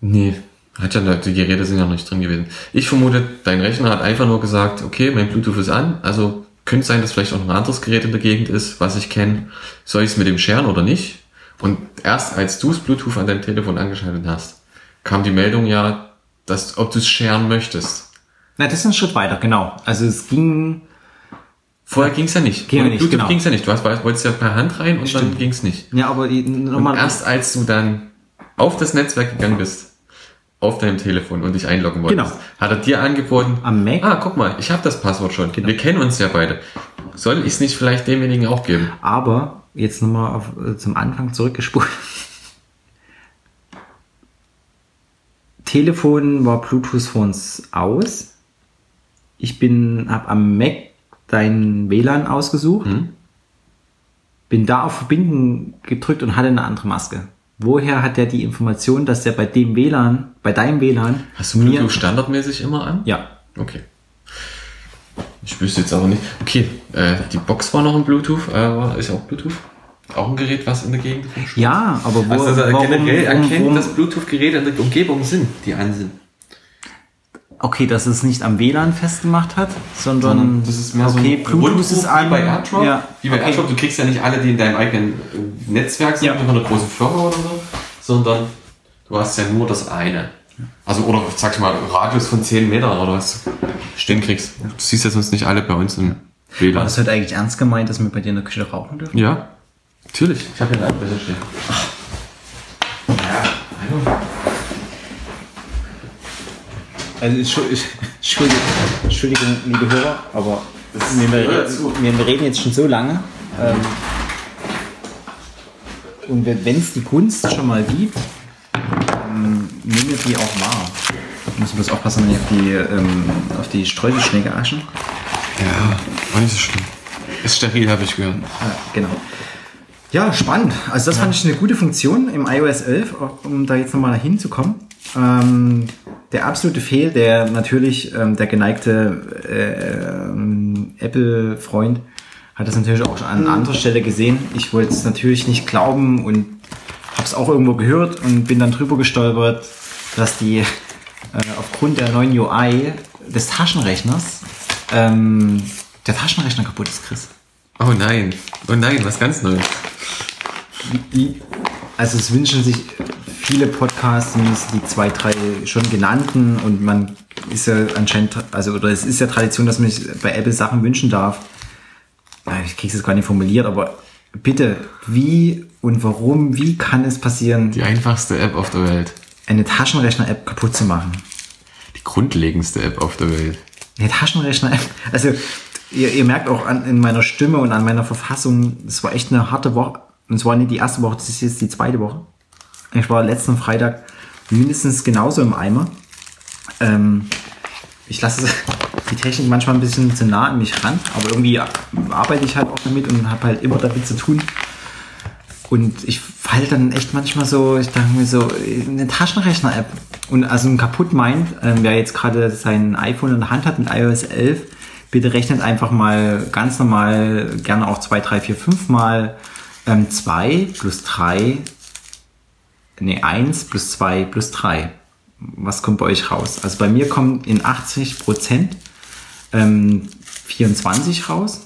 Nee, hat ja, die Geräte sind ja noch nicht drin gewesen. Ich vermute, dein Rechner hat einfach nur gesagt, okay, mein Bluetooth ist an, also könnte sein, dass vielleicht auch noch ein anderes Gerät in der Gegend ist, was ich kenne. Soll ich es mit dem scheren oder nicht? Und erst als du das Bluetooth an deinem Telefon angeschaltet hast, kam die Meldung ja, dass, ob du es scheren möchtest. Na, das ist ein Schritt weiter, genau. Also es ging. Vorher ging es ja nicht. Ging nicht Bluetooth genau. ging es ja nicht. Du hast, wolltest ja per Hand rein und Stimmt. dann ging es nicht. Ja, aber nochmal. erst als du dann auf das Netzwerk gegangen bist, auf deinem Telefon und dich einloggen wolltest, genau. hat er dir angeboten, am Mac? Ah, guck mal, ich habe das Passwort schon. Genau. Wir kennen uns ja beide. Soll ich es nicht vielleicht demjenigen auch geben? Aber jetzt nochmal auf, äh, zum Anfang zurückgespult. Telefon war Bluetooth für uns aus. Ich bin, hab am Mac dein WLAN ausgesucht, mhm. bin da auf Verbinden gedrückt und hatte eine andere Maske. Woher hat der die Information, dass der bei dem WLAN, bei deinem WLAN, Hast du Bluetooth standardmäßig immer an? ja, Okay. Ich wüsste jetzt aber nicht. Okay, äh, die Box war noch ein Bluetooth, äh, ist auch Bluetooth. Auch ein Gerät, was in der Gegend ja, aber wo, Also, also warum, generell erkennen, warum, dass Bluetooth-Geräte in der Umgebung sind, die an sind. Okay, dass es nicht am WLAN festgemacht hat, sondern, Sondern das ist mehr so okay, ein Bluetooth Rundruf ist an, wie bei AirDrop. ja, Wie bei okay. AirDrop, du kriegst ja nicht alle, die in deinem eigenen äh, Netzwerk sind, Ja. von einer großen Firma oder so, sondern du hast ja nur das eine. Also, oder sag ich mal, Radius von 10 Metern oder was du stehen kriegst. Du siehst ja sonst nicht alle bei uns im War WLAN. das heute eigentlich ernst gemeint, dass wir bei dir in der Küche rauchen dürfen? Ja, natürlich. Ich habe hier einen Abbrecher stehen. Ja, hallo. Also Entschuldigung, Entschuldigung, liebe Hörer, aber wir, wir, wir reden jetzt schon so lange. Ähm, und wenn es die Kunst schon mal gibt, ähm, nehmen wir die auch wahr. Ich muss bloß aufpassen, wenn ich auf die, ähm, auf die Streuselschnecke aschen. Ja, war nicht so schlimm. Ist steril, habe ich gehört. Ja, genau. Ja, spannend. Also das fand ich eine gute Funktion im iOS 11, auch um da jetzt nochmal hinzukommen. Ähm, der absolute Fehl, der natürlich ähm, der geneigte äh, ähm, Apple-Freund hat das natürlich auch schon an anderer Stelle gesehen. Ich wollte es natürlich nicht glauben und habe es auch irgendwo gehört und bin dann drüber gestolpert, dass die äh, aufgrund der neuen UI des Taschenrechners ähm, der Taschenrechner kaputt ist, Chris. Oh nein, oh nein, was ganz Neues. Also es wünschen sich viele Podcasts, zumindest die zwei, drei schon genannten und man ist ja anscheinend, also oder es ist ja Tradition, dass man sich bei Apple Sachen wünschen darf. Ja, Ich krieg's jetzt gar nicht formuliert, aber bitte, wie und warum, wie kann es passieren, Die einfachste App auf der Welt. eine Taschenrechner-App kaputt zu machen? Die grundlegendste App auf der Welt. Eine Taschenrechner-App, also ihr, ihr merkt auch an, in meiner Stimme und an meiner Verfassung, es war echt eine harte Woche. Und es war nicht die erste Woche, das ist jetzt die zweite Woche. Ich war letzten Freitag mindestens genauso im Eimer. Ähm, ich lasse die Technik manchmal ein bisschen zu nah an mich ran, aber irgendwie arbeite ich halt auch damit und habe halt immer damit zu tun. Und ich fall dann echt manchmal so, ich dachte mir so, eine Taschenrechner-App. Und also ein kaputt meint, ähm, wer jetzt gerade sein iPhone in der Hand hat mit iOS 11, bitte rechnet einfach mal ganz normal, gerne auch 2, 3, 4, 5 mal ähm, 2 plus 3, nee, 1 plus 2 plus 3. Was kommt bei euch raus? Also bei mir kommt in 80 Prozent ähm, 24 raus.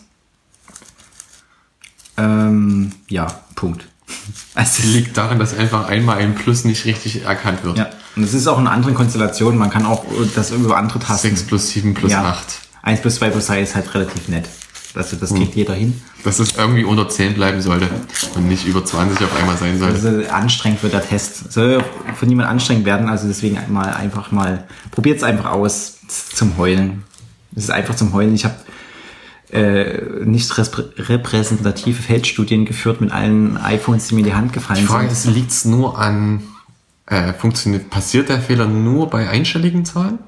Ähm, ja, Punkt. Also, Liegt daran, dass einfach einmal ein Plus nicht richtig erkannt wird. ja, und es ist auch in anderen Konstellationen. Man kann auch das über andere Tasten. 6 plus 7 plus ja. 8. 1 plus 2 plus 3 ist halt relativ nett. Also das kriegt jeder hin. Dass es irgendwie unter 10 bleiben sollte und nicht über 20 auf einmal sein sollte. Also anstrengend wird der Test. Soll von niemand anstrengend werden, also deswegen mal einfach mal, probiert es einfach aus zum Heulen. Es ist einfach zum Heulen. Ich habe äh, nicht repräsentative Feldstudien geführt mit allen iPhones, die mir in die Hand gefallen Die Frage sind. liegt es nur an, äh, funktioniert, passiert der Fehler nur bei einstelligen Zahlen?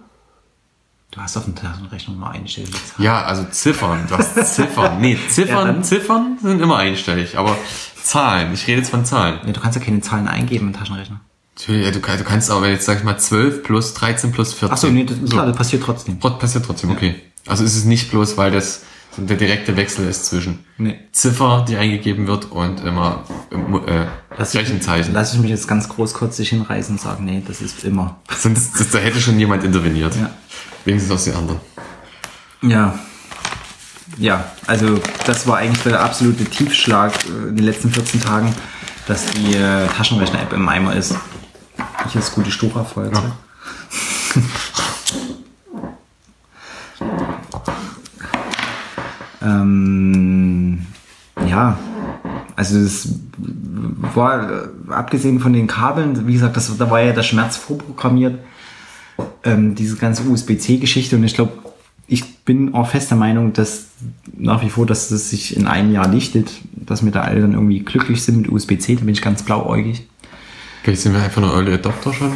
Du hast auf dem Taschenrechnung nur einstellige Zahlen. Ja, also Ziffern. Du hast Ziffern. Nee, Ja, Ziffern, dann- Ziffern sind immer einstellig, aber Zahlen. Ich rede jetzt von Zahlen. Ja, du kannst ja keine Zahlen eingeben im Taschenrechner. Natürlich, ja, du, du kannst aber jetzt, sag ich mal, 12 plus 13 plus 14. Achso, nee, das, klar, das passiert trotzdem. Trot- Passiert trotzdem, okay. Also ist es nicht bloß, weil das so der direkte Wechsel ist zwischen Nee. Ziffer, die eingegeben wird, und immer äh, Lass ich, Rechenzeichen. lass ich mich jetzt ganz großkotzig hinreißen und sagen, nee, das ist immer. Sonst da hätte schon jemand interveniert. Ja. Wenigstens aus den anderen. Ja. Ja, also das war eigentlich der absolute Tiefschlag äh, in den letzten 14 Tagen, dass die äh, Taschenrechner-App im Eimer ist. Hier ist gute Stura-Feuerzeug. ähm, ja, also es war, äh, abgesehen von den Kabeln, wie gesagt, das, da war ja der Schmerz vorprogrammiert, ähm, diese ganze USB-C-Geschichte und ich glaube, ich bin auch fest der Meinung, dass nach wie vor, dass das sich in einem Jahr lichtet, dass wir da alle dann irgendwie glücklich sind mit USB-C, da bin ich ganz blauäugig. Vielleicht sind wir einfach nur Early Adopter schon.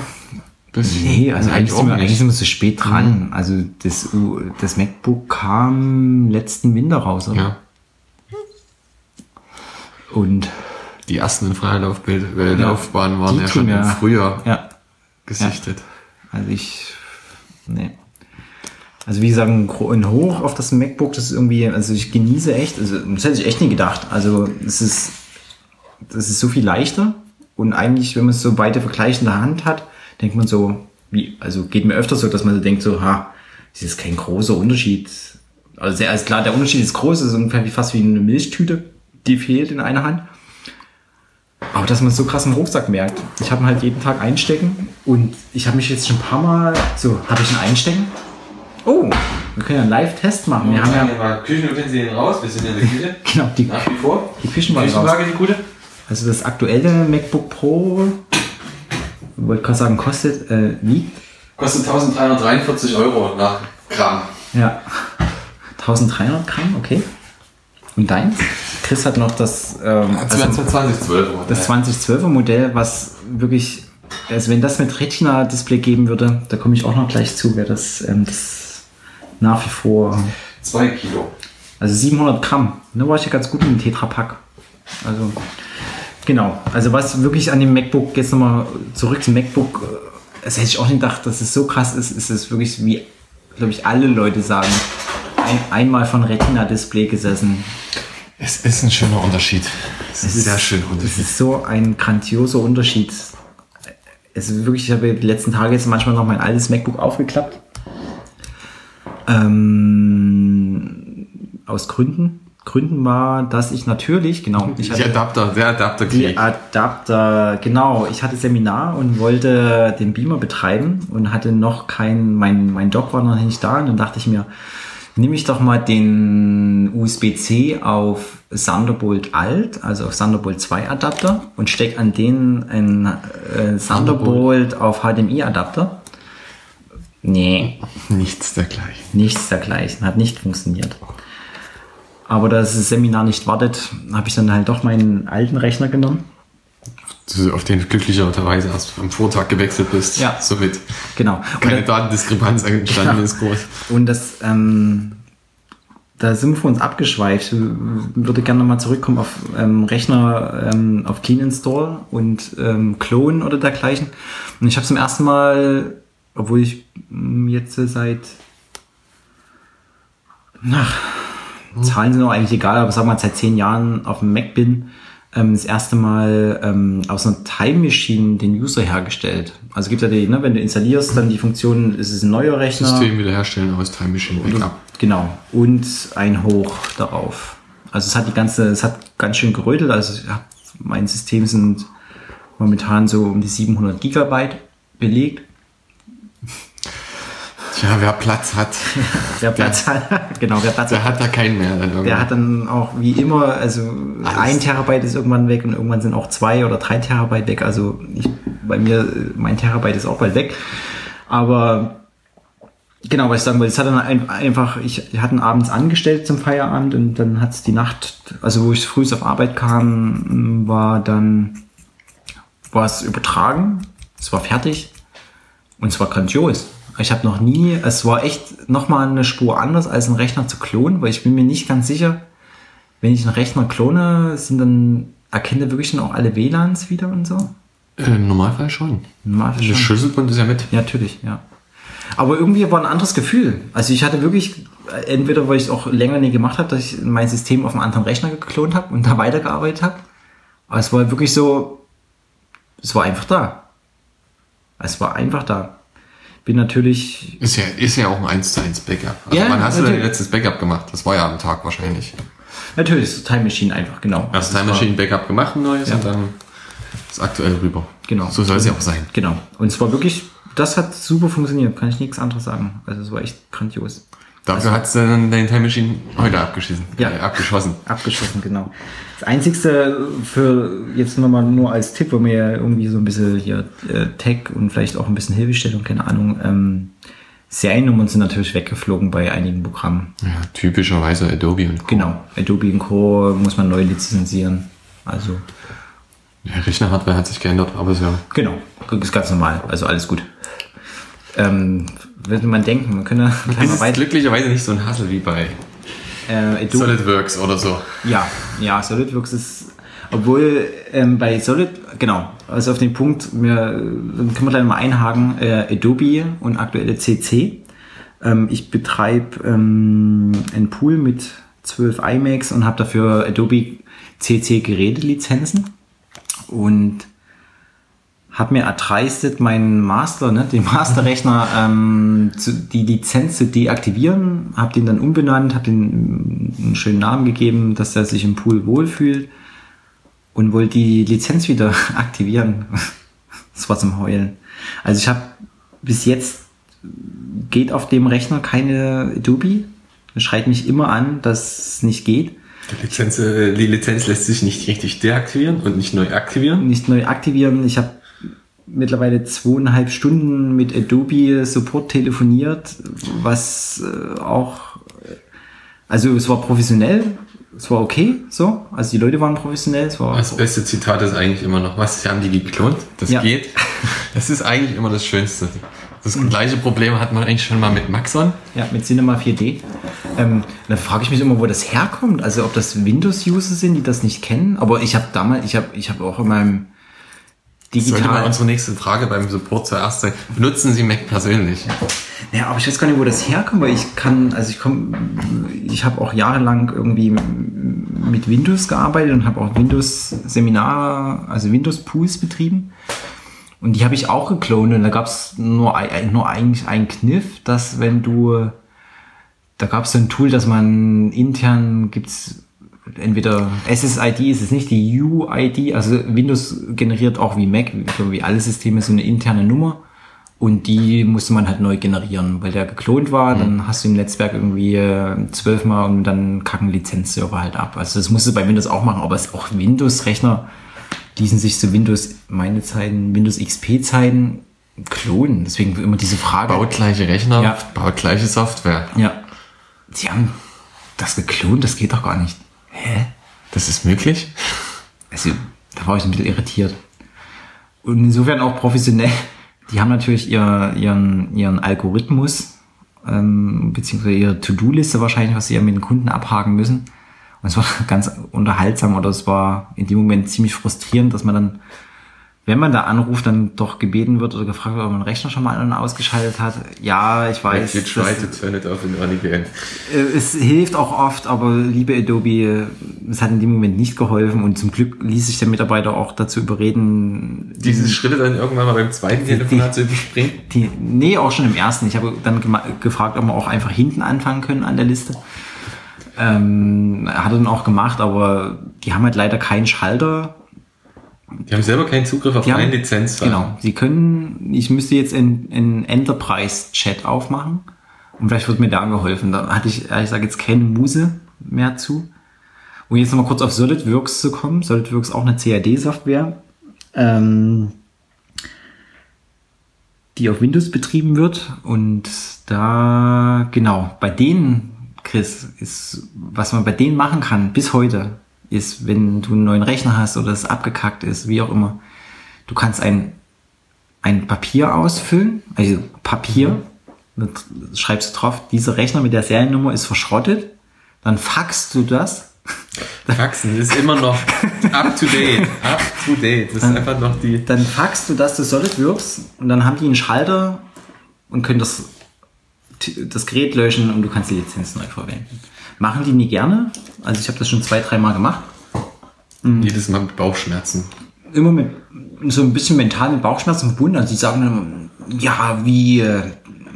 Bisschen. Nee, also eigentlich sind, wir, eigentlich sind wir so spät dran. Also das, das MacBook kam letzten Winter raus, oder? Ja. Und die ersten in freier äh, Laufbahn waren ja tun schon im Frühjahr Ja. gesichtet. Also ich, nee. Also wie gesagt, ein Hoch auf das MacBook, das ist irgendwie, also ich genieße echt, also das hätte ich echt nie gedacht. Also es ist, das ist so viel leichter und eigentlich, wenn man es so beide vergleichend in der Hand hat, denkt man so, wie, also geht mir öfter so, dass man so denkt so, ha, das ist kein großer Unterschied. Also sehr, also klar, der Unterschied ist groß, es ist ungefähr wie fast wie eine Milchtüte, die fehlt in einer Hand. Aber dass man so krass im Rucksack merkt. Ich habe ihn halt jeden Tag einstecken und ich habe mich jetzt schon ein paar Mal so, habe ich ihn einstecken? Oh, wir können ja einen Live-Test machen. Wir haben ja mal Küchenutensilien raus, wir sind in der Küche. genau die, Nach wie vor. die Küchenwaage raus. die gute. Also das aktuelle MacBook Pro, wollte gerade sagen, kostet, äh, wiegt Kostet 1343 Euro nach Gramm. ja 1300 Gramm, okay. Und deins? Chris hat noch das, ähm, also 2012 das 2012er Modell, was wirklich, also wenn das mit Retina-Display geben würde, da komme ich auch noch gleich zu, wäre das, ähm, das nach wie vor, 2 Kilo. also 700 Gramm, ne, war ich ja ganz gut mit dem Tetra-Pack. Also, genau, also was wirklich an dem MacBook, jetzt nochmal zurück zum MacBook, äh, das hätte ich auch nicht gedacht, dass es so krass ist, ist es wirklich, wie, glaube ich, alle Leute sagen, ein, einmal von Retina-Display gesessen, Es ist ein schöner Unterschied. Es ist ein sehr schöner Unterschied. ist so ein grandioser Unterschied. Es ist wirklich, ich habe die letzten Tage jetzt manchmal noch mein altes MacBook aufgeklappt. Ähm, aus Gründen. Gründen war, dass ich natürlich, genau, ich Die hatte Adapter, der die Adapterkrieg. Adapter, genau, ich hatte Seminar und wollte den Beamer betreiben und hatte noch kein, mein, mein Dock war noch nicht da und dann dachte ich mir, nehme ich doch mal den USB-C auf Thunderbolt Alt, also auf Thunderbolt 2 Adapter und stecke an den einen äh, Thunderbolt auf HDMI Adapter. Nee, Nichts dergleichen. nichts dergleichen, hat nicht funktioniert. Aber da das Seminar nicht wartet, habe ich dann halt doch meinen alten Rechner genommen. Auf den glücklicherweise erst am Vortag gewechselt bist. Ja. Somit Genau. Und keine Datendiskrepanz entstanden Ja. ist groß. Und das, ähm, da sind wir uns abgeschweift. Ich würde gerne nochmal zurückkommen auf ähm, Rechner, ähm, auf Clean Install und ähm, Clone oder dergleichen. Und ich habe zum ersten Mal, obwohl ich ähm, jetzt seit, ach, Zahlen sind auch eigentlich egal, aber sag mal, seit zehn Jahren auf dem Mac bin, ähm, das erste Mal ähm, aus einer Time Machine den User hergestellt. Also gibt ja die, ne, wenn du installierst, dann die Funktion, ist es ein neuer Rechner. System wiederherstellen aus Time Machine Backup. Genau. Und ein Hoch darauf. Also es hat die ganze, es hat ganz schön gerötelt. Also ich hab, mein System sind momentan so um die 700 Gigabyte belegt. Tja, wer Platz hat, Wer Platz hat, genau, wer Platz der hat, hat da keinen mehr. Dann der hat dann auch wie immer, also ein Terabyte ist irgendwann weg und irgendwann sind auch zwei oder drei Terabyte weg. Also ich, bei mir, mein Terabyte ist auch bald weg. Aber genau, was ich sagen wollte, es hat dann ein, einfach, ich hatte abends angestellt zum Feierabend und dann hat es die Nacht, also wo ich früh auf Arbeit kam, war dann, war es übertragen, es war fertig und es war grandios. Ich habe noch nie, es war echt nochmal eine Spur anders als einen Rechner zu klonen, weil ich bin mir nicht ganz sicher, wenn ich einen Rechner klone, sind dann, erkennt er wirklich dann auch alle WLANs wieder und so? Äh, Im Normalfall schon. Normal Der schon. Schlüsselbund ist ja mit. Ja, natürlich, ja. Aber irgendwie war ein anderes Gefühl. Also ich hatte wirklich, äh, entweder weil ich es auch länger nicht gemacht habe, dass ich mein System auf einem anderen Rechner geklont habe und da weitergearbeitet habe. Aber es war wirklich so, es war einfach da. Es war einfach da. Bin natürlich, Ist ja, ist ja auch ein 1 zu 1 Backup. Also Ja, wann hast du dein natürlich. letztes Backup gemacht? Das war ja am Tag wahrscheinlich. natürlich ist Time Machine einfach, genau. Erst Also Time Machine Backup gemacht, ein neues, Ja. und dann das aktuell rüber. Genau. So soll es ja auch sein. Genau. Und es war wirklich, das hat super funktioniert, kann ich nichts anderes sagen. Also es war echt grandios. Dafür hat's dann dein Time Machine heute abgeschissen. Ja. Äh, abgeschossen. Abgeschossen, genau. Das Einzigste für jetzt nochmal nur als Tipp, wo mir ja irgendwie so ein bisschen hier äh, Tech und vielleicht auch ein bisschen Hilfestellung, keine Ahnung, ähm, Seriennummern sind natürlich weggeflogen bei einigen Programmen. Ja, typischerweise Adobe und Co. Genau. Adobe und Co. muss man neu lizenzieren. Also, Ja, Rechner-Hardware hat sich geändert, aber so. genau. Ist ganz normal. Also alles gut. Ähm, würde man denken, man könnte Das ist glücklicherweise nicht so ein Hassel wie bei Äh, SolidWorks oder so. Ja, ja, SolidWorks ist. Obwohl ähm, bei Solid, genau, also auf den Punkt, wir, dann können wir gleich mal einhaken, äh, Adobe und aktuelle CC. Ähm, ich betreibe ähm, einen Pool mit 12 iMacs und habe dafür Adobe CC Gerätelizenzen und habe mir erdreistet, meinen Master, ne, den Masterrechner, ähm, zu, die Lizenz zu deaktivieren, habe den dann umbenannt, habe den einen schönen Namen gegeben, dass er sich im Pool wohlfühlt und wollte die Lizenz wieder aktivieren. das war zum Heulen. Also ich habe bis jetzt geht auf dem Rechner keine Adobe. Schreit mich immer an, dass es nicht geht. Die Lizenz, äh, die Lizenz lässt sich nicht richtig deaktivieren und nicht neu aktivieren. Nicht neu aktivieren. Ich habe mittlerweile zweieinhalb Stunden mit Adobe Support telefoniert, was äh, auch, also es war professionell, es war okay, so, also die Leute waren professionell. Es war das beste Zitat ist eigentlich immer noch, was haben die geklont? Das Ja. geht. Das ist eigentlich immer das Schönste. Das gleiche Problem hat man eigentlich schon mal mit Maxon. Ja, mit Cinema 4D. Ähm, dann frage ich mich immer, wo das herkommt. Also ob das Windows-User sind, die das nicht kennen. Aber ich habe damals, ich habe ich hab auch in meinem Sollte mal digital. unsere nächste Frage beim Support zuerst sein. Benutzen Sie Mac persönlich? Ja, aber ich weiß gar nicht, wo das herkommt, weil ich kann, also ich komme, ich habe auch jahrelang irgendwie mit Windows gearbeitet und habe auch Windows-Seminare, also Windows-Pools betrieben. Und die habe ich auch geklont und da gab es nur, ein- nur eigentlich einen Kniff, dass wenn du, da gab es so ein Tool, dass man intern gibt's entweder SSID ist es nicht, die UID, also Windows generiert auch wie Mac, wie alle Systeme so eine interne Nummer. Und die musste man halt neu generieren, weil der geklont war. Dann hast du im Netzwerk irgendwie äh, zwölfmal und dann kacken Lizenzserver halt ab. Also das musst du bei Windows auch machen, aber es auch Windows-Rechner, die sind sich zu Windows, meine Zeiten, Windows XP-Zeiten klonen. Deswegen immer diese Frage. Baut gleiche Rechner, Ja. baut gleiche Software. Ja. Sie haben das geklont, das geht doch gar nicht. Hä? Das ist möglich? Also, da war ich ein bisschen irritiert. Und insofern auch professionell. Die haben natürlich ihr, ihren, ihren Algorithmus, ähm, beziehungsweise ihre To-Do-Liste wahrscheinlich, was sie ja mit den Kunden abhaken müssen. Und es war ganz unterhaltsam oder es war in dem Moment ziemlich frustrierend, dass man dann, wenn man da anruft, dann doch gebeten wird oder gefragt wird, ob man den Rechner schon mal an- und ausgeschaltet hat. Ja, ich weiß. You try das- to turn it off and on again. äh, Es hilft auch oft, aber liebe Adobe, es hat in dem Moment nicht geholfen und zum Glück ließ sich der Mitarbeiter auch dazu überreden, Diese Schritte dann irgendwann mal beim zweiten Telefonat zu überspringen. die, nee, auch schon im ersten. Ich habe dann gefragt, ob wir auch einfach hinten anfangen können an der Liste. Ähm, hat er dann auch gemacht, aber die haben halt leider keinen Schalter. Die haben selber keinen Zugriff auf Die haben, eine Lizenz. Genau. Sie können, ich müsste jetzt einen Enterprise-Chat aufmachen und vielleicht wird mir da geholfen. Da hatte ich, ehrlich gesagt, jetzt keine Muse mehr zu. Und jetzt nochmal kurz auf SolidWorks zu kommen. SolidWorks auch eine CAD-Software, ähm, die auf Windows betrieben wird. Und da, genau, bei denen, Chris, ist, was man bei denen machen kann, bis heute, ist, wenn du einen neuen Rechner hast oder es abgekackt ist, wie auch immer, du kannst ein, ein Papier ausfüllen, also Papier, dann schreibst du drauf, dieser Rechner mit der Seriennummer ist verschrottet, dann faxst du das, Faxen ist immer noch up to date. Up to date. Das ist einfach noch die. dann faxst du das zu SolidWorks und dann haben die einen Schalter und können das, das Gerät löschen und du kannst die Lizenz neu verwenden. Machen die nie gerne, also ich habe das schon zwei, dreimal gemacht. Jedes Mal mit Bauchschmerzen. immer mit so ein bisschen mentalen Bauchschmerzen verbunden. Also die sagen dann, ja, wie, äh,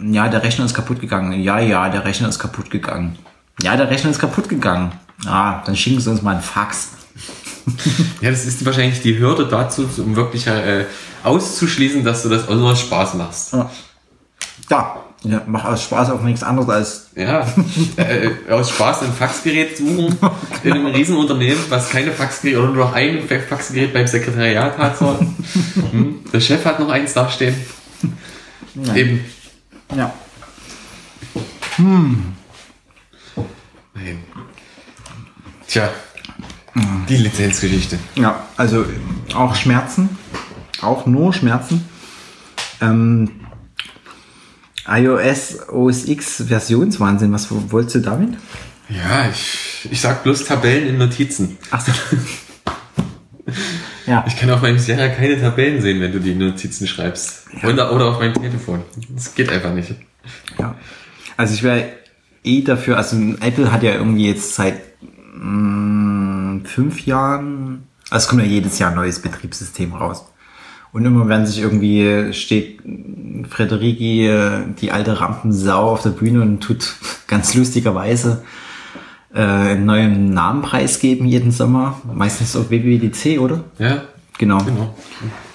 ja, der Rechner ist kaputt gegangen. Ja, ja, der Rechner ist kaputt gegangen. Ja, der Rechner ist kaputt gegangen. Ah, dann schicken sie uns mal einen Fax. Ja, das ist wahrscheinlich die Hürde dazu, um wirklich äh, auszuschließen, dass du das auch nur aus Spaß machst. Ja, ja, ja mach aus Spaß auch nichts anderes als Ja, äh, aus Spaß ein Faxgerät suchen in einem Riesenunternehmen, was keine Faxgerät oder nur noch ein Faxgerät beim Sekretariat hat. So. Hm, Der Chef hat noch eins dastehen. Eben. ja. Nein. Tja, die Lizenzgeschichte. Ja, also auch Schmerzen, auch nur Schmerzen. Ähm, iOS OS X Versionswahnsinn, was wolltest du damit? Ja, ich, ich sag bloß Tabellen in Notizen. Ach so. Ja. Ich kann auf meinem Sierra keine Tabellen sehen, wenn du die Notizen schreibst. Oder, oder auf meinem Telefon. Das geht einfach nicht. Ja. Also ich wäre eh dafür, also Apple hat ja irgendwie jetzt seit mh, fünf Jahren, also es kommt ja jedes Jahr ein neues Betriebssystem raus. Und immer wenn sich irgendwie steht Frederiki, äh, die alte Rampensau auf der Bühne und tut ganz lustigerweise äh, einen neuen Namen preisgeben jeden Sommer. Meistens auf WWDC, oder? Ja, Genau. genau.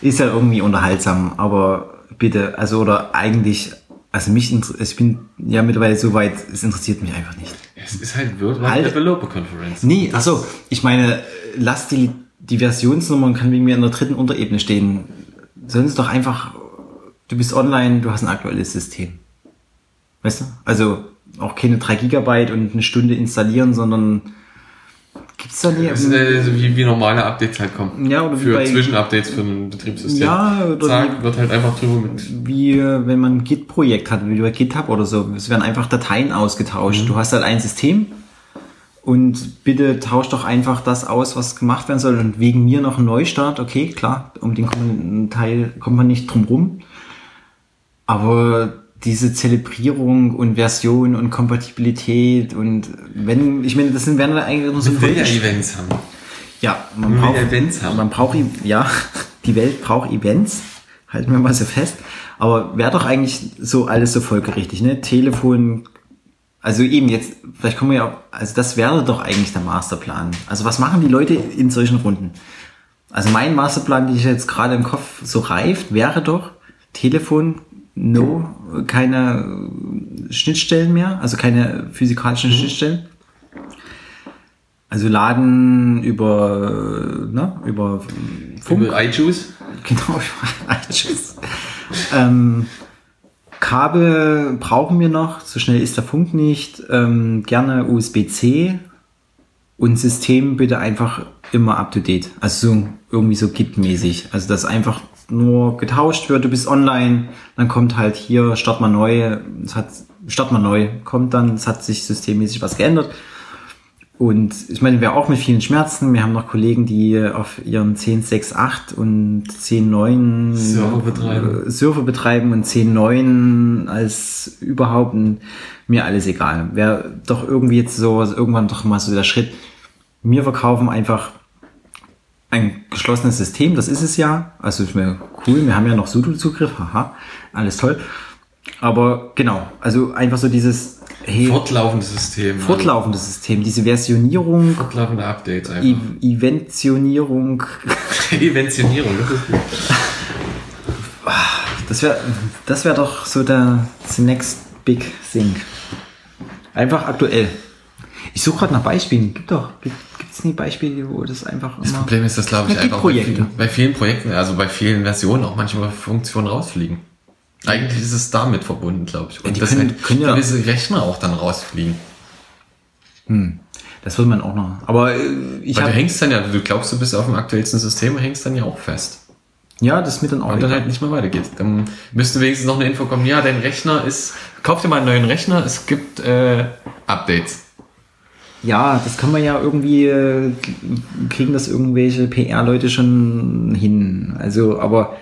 Ist ja irgendwie unterhaltsam, aber bitte, also oder eigentlich, also mich, ich bin ja mittlerweile so weit, es interessiert mich einfach nicht. Es ist halt Worldwide Halt. Developer Conference. Nee, achso, ich meine, lass die, die Versionsnummer und kann wegen mir in der dritten Unterebene stehen. Sollen sie doch einfach, du bist online, du hast ein aktuelles System. Weißt du? Also auch keine 3 Gigabyte und eine Stunde installieren, sondern gibt's da nie? Das ist, äh, wie, wie normale Updates halt kommen. Ja, oder Für bei- Zwischenupdates für ein Betriebssystem. Ja, oder Zack, wird halt einfach drüber mit. wie äh, wenn man ein Git-Projekt hat, wie bei GitHub oder so. Es werden einfach Dateien ausgetauscht. Du hast halt ein System und bitte tausch doch einfach das aus, was gemacht werden soll. Und wegen mir noch ein Neustart, okay, klar, um den kommenden Teil kommt man nicht drum rum. Aber diese Zelebrierung und Version und Kompatibilität und wenn, ich meine, das sind werden eigentlich nur so Man will ja Events haben. ja, man will braucht Events haben. Man braucht, I- ja, die Welt braucht Events. Halten wir mal so fest. Aber wäre doch eigentlich so alles so folgerichtig, ne? Telefon, also eben jetzt, vielleicht kommen wir ja, also das wäre doch eigentlich der Masterplan. Also was machen die Leute in solchen Runden? Also mein Masterplan, den ich jetzt gerade im Kopf so reift, wäre doch Telefon, no, keine Schnittstellen mehr, also keine physikalischen Schnittstellen. Also laden über, ne, über Funk. Über iJuice. Genau, tschüss. ähm, Kabel brauchen wir noch, so schnell ist der Funk nicht. Ähm, gerne USB-C und System bitte einfach immer up to date. Also so, irgendwie so Git-mäßig. Also dass einfach nur getauscht wird, du bist online, dann kommt halt hier, start mal neu, es hat, start mal neu, kommt dann, es hat sich systemmäßig was geändert. Und ich meine, wir auch mit vielen Schmerzen. Wir haben noch Kollegen, die auf ihren 10.6.8 und 10.9 Server betreiben. äh, Server betreiben und 10.9 als überhaupt mir alles egal. Wäre doch irgendwie jetzt so, irgendwann doch mal so der Schritt. Wir verkaufen einfach ein geschlossenes System, das ist es ja. Also ist mir cool, wir haben ja noch Sudo-Zugriff, haha, alles toll. Aber genau, also einfach so dieses hey, Fortlaufendes System. fortlaufendes System, diese Versionierung, Fortlaufende Updates E einfach. Eventionierung, Eventionierung, das ist gut. das wäre das wär doch so der the next big thing. Einfach aktuell. Ich suche gerade nach Beispielen. Gibt doch, gibt es nie Beispiele, wo das einfach Das immer... Problem ist, dass glaube ich einfach bei vielen, bei vielen Projekten, also bei vielen Versionen auch manchmal Funktionen rausfliegen. Eigentlich ist es damit verbunden, glaube ich. Und die dass können- halt können ja- gewisse Rechner auch dann rausfliegen. Das wird man auch noch. Aber äh, ich Weil du hängst dann ja, du glaubst, du bist auf dem aktuellsten System und hängst dann ja auch fest. ja, das ist mir dann auch Und dann halt nicht mehr weitergeht. Dann müsste wenigstens noch eine Info kommen, ja, dein Rechner ist, kauf dir mal einen neuen Rechner, es gibt äh, Updates. Ja, das kann man ja irgendwie, äh, kriegen das irgendwelche PR-Leute schon hin. Also, aber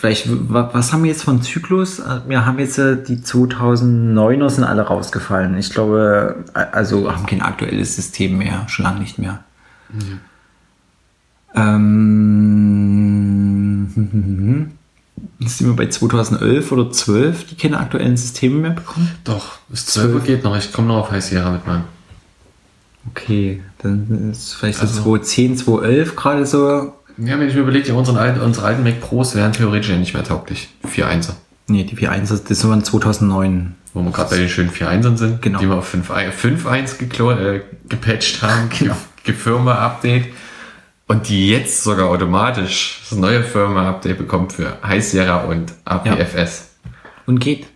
vielleicht, wa- was haben wir jetzt von Zyklus? Wir haben jetzt äh, die 2009er sind alle rausgefallen. Ich glaube, äh, also haben kein aktuelles System mehr, schon lange nicht mehr. Ähm, jetzt sind wir bei 2011 oder 12, die keine aktuellen Systeme mehr bekommen. Doch, das 12 geht noch, ich komme noch auf High Sierra mit meinem. Okay, dann ist vielleicht so Also- 2010, 2011 gerade so. Ja, wenn ich mir überlege, ja, unsere alten, unsere alten Mac Pros wären theoretisch ja nicht mehr tauglich. 4.1er. Nee, die 4.1, das waren 2009. Wo wir gerade bei den schönen 4.1ern sind, Genau. die wir auf 5.1 5.1 geklo- äh, gepatcht haben, genau. Firma-Update. Und die jetzt sogar automatisch das neue Firma-Update bekommt für High Sierra und APFS. Und geht.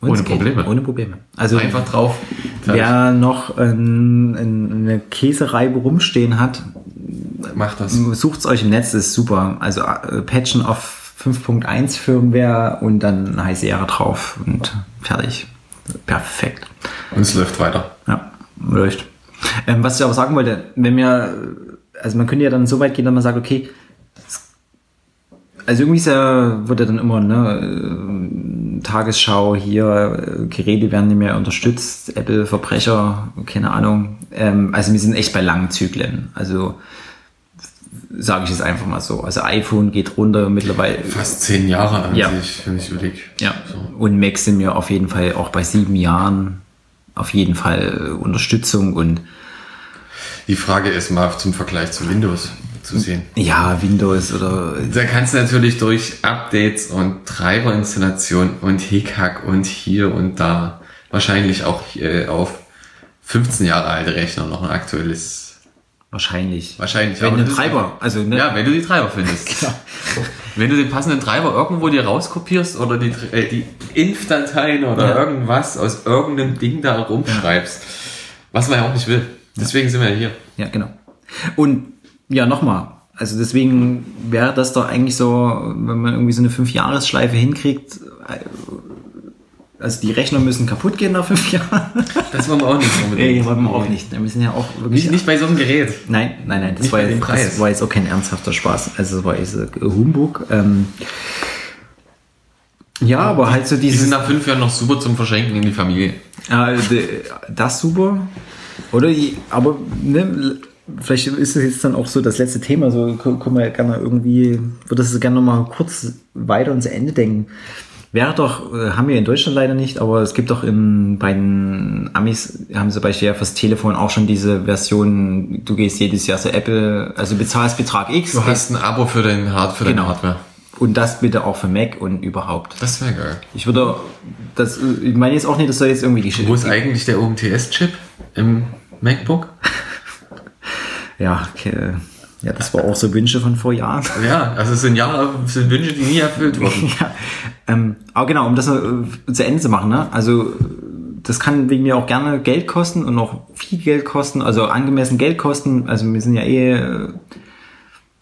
Und Ohne geht. Probleme. Ohne Probleme. Also, Einfach drauf. Wer noch ein, ein, eine Käsereibe rumstehen hat, Macht das. sucht's euch im Netz, das ist super. Also, äh, patchen auf 5.1 Firmware und dann High Sierra drauf und fertig. Perfekt. Und es läuft weiter. Ja, läuft. Ähm, was ich aber sagen wollte, wenn wir, also man könnte ja dann so weit gehen, dass man sagt, okay, also irgendwie ist ja, wird ja dann immer, ne, äh, Tagesschau hier, äh, Geräte werden nicht mehr unterstützt, Apple Verbrecher, keine Ahnung. Ähm, also wir sind echt bei langen Zyklen. Also sage ich es einfach mal so. Also iPhone geht runter mittlerweile. Fast zehn Jahre an Ja. sich, wenn ich überlege. Ja. Und Mac sind wir auf jeden Fall auch bei sieben Jahren auf jeden Fall äh, Unterstützung und Die Frage ist mal zum Vergleich zu Windows zu sehen. ja, Windows oder Da kannst du natürlich durch Updates und Treiberinstallation und Hickhack und hier und da wahrscheinlich auch äh, auf 15 Jahre alte Rechner noch ein aktuelles. Wahrscheinlich. Wahrscheinlich. Wenn ein das- Treiber, also ne, Ja, wenn du die Treiber findest. Wenn du den passenden Treiber irgendwo dir rauskopierst oder die, äh, die Inf-Dateien oder Ja. irgendwas aus irgendeinem Ding da rumschreibst, was man ja auch nicht will. Deswegen sind wir ja hier. Ja, genau. Und ja, nochmal. Also deswegen wäre das doch eigentlich so, wenn man irgendwie so eine Fünf-Jahres-Schleife hinkriegt, also die Rechner müssen kaputt gehen nach fünf Jahren. Das wollen wir auch nicht unbedingt. Nee, wollen wir auch nicht. Wir sind ja auch wirklich. Nicht, nicht bei so einem Gerät. Nein, nein, nein, das Nicht war, jetzt, Preis. das war jetzt auch kein ernsthafter Spaß. Also das war jetzt äh, Humbug. Ähm, ja, aber halt so Die dieses. sind nach fünf Jahren noch super zum Verschenken in die Familie. Ja, d- das super. Oder die, aber ne, vielleicht ist es jetzt dann auch so das letzte Thema, so können wir gerne irgendwie, würde das gerne nochmal kurz weiter ans Ende denken. Wäre doch, äh, haben wir in Deutschland leider nicht, aber es gibt doch in, bei den Amis, haben sie bei ja fürs Telefon auch schon diese Version, du gehst jedes Jahr zu Apple, also bezahlst Betrag X. Du hast ein Abo für, den Hard, für Genau. deine Hardware. Und das bitte auch für Mac und überhaupt. Das wäre geil. Ich würde, das, ich meine jetzt auch nicht, das soll jetzt irgendwie Wo ist eigentlich der UMTS-Chip im MacBook? Ja, okay. Ja, das war auch so Wünsche von vor Jahren. Ja, also es sind Jahre, es sind Wünsche, die nie erfüllt wurden. ja, ähm, aber genau, um das äh, zu Ende zu machen, ne? Also das kann wegen mir auch gerne Geld kosten und auch viel Geld kosten, also angemessen Geld kosten. Also wir sind ja eh, äh,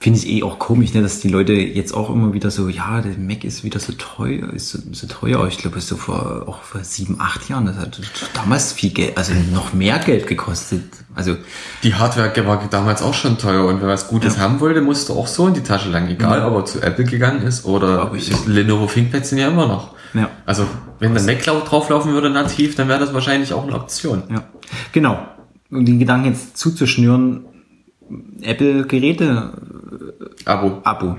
finde ich eh auch komisch, ne, dass die Leute jetzt auch immer wieder so, ja, der Mac ist wieder so teuer, ist so, so teuer. Ich glaube, so vor auch vor sieben, acht Jahren, das hat damals viel Geld, also noch mehr Geld gekostet. Also Die Hardware war damals auch schon teuer und wer was Gutes haben wollte, musste auch so in die Tasche lang. Egal, ob er zu Apple gegangen ist oder ich. Lenovo ThinkPads sind ja immer noch. Ja. Also wenn der Mac drauflaufen würde nativ, dann wäre das wahrscheinlich auch eine Option. Ja, genau. Um den Gedanken jetzt zuzuschnüren, Apple-Geräte, Abo, Abo,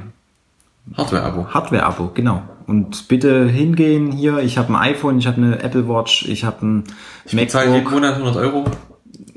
Hardware-Abo. Hardware-Abo, genau. Und bitte hingehen hier, ich habe ein iPhone, ich habe eine Apple Watch, ich habe ein Ich bezahle jeden MacBook Monat 100 Euro.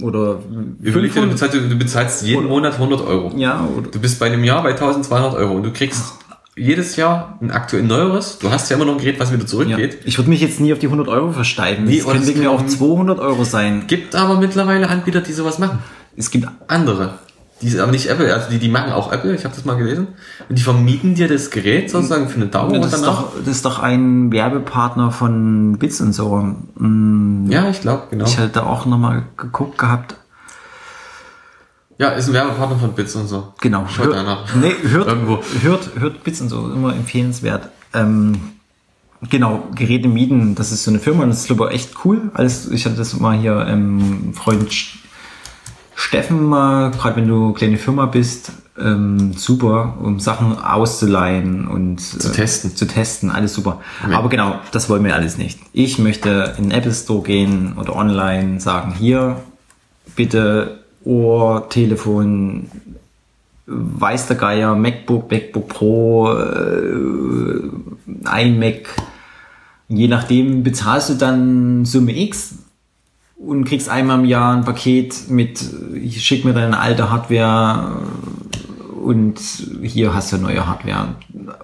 oder Überleg dir, du 500, bezahlst, du bezahlst jeden Monat 100 Euro. ja, oder, Du bist bei einem Jahr bei 1200 Euro und du kriegst jedes Jahr ein aktuell neueres. Du hast ja immer noch ein Gerät, was wieder ja. zurückgeht. Ich würde mich jetzt nie auf die 100 Euro versteifen. Nee, es wegen mir auch kann- 200 Euro sein. Gibt aber mittlerweile Anbieter, die sowas machen. Es gibt, Andere. Die sind aber nicht Apple, also die, die machen auch Apple, ich habe das mal gelesen. Und die vermieten dir das Gerät sozusagen für eine Dauer und das ist, danach. doch, das ist doch ein Werbepartner von Bits und so. Mm, Ja, ich glaube, genau. Ich hatte da auch nochmal geguckt gehabt. Ja, ist ein Werbepartner von Bits und so. Genau. Schaut Hört- einer. Nee, hört, Irgendwo. hört, hört Bits und so, immer empfehlenswert. Ähm, genau, Geräte mieten, das ist so eine Firma, das ist glaube ich echt cool. Alles, ich hatte das mal hier, ähm, Freund Steffen mal, gerade wenn du kleine Firma bist, ähm, super, um Sachen auszuleihen und zu testen. Zu testen, alles super. Ja. Aber genau, das wollen wir alles nicht. Ich möchte in den Apple Store gehen oder online sagen, hier, bitte Ohr, Telefon, weiß der Geier, MacBook, MacBook Pro, äh, iMac. Je nachdem bezahlst du dann Summe X und kriegst einmal im Jahr ein Paket mit, ich schick mir deine alte Hardware und hier hast du neue Hardware.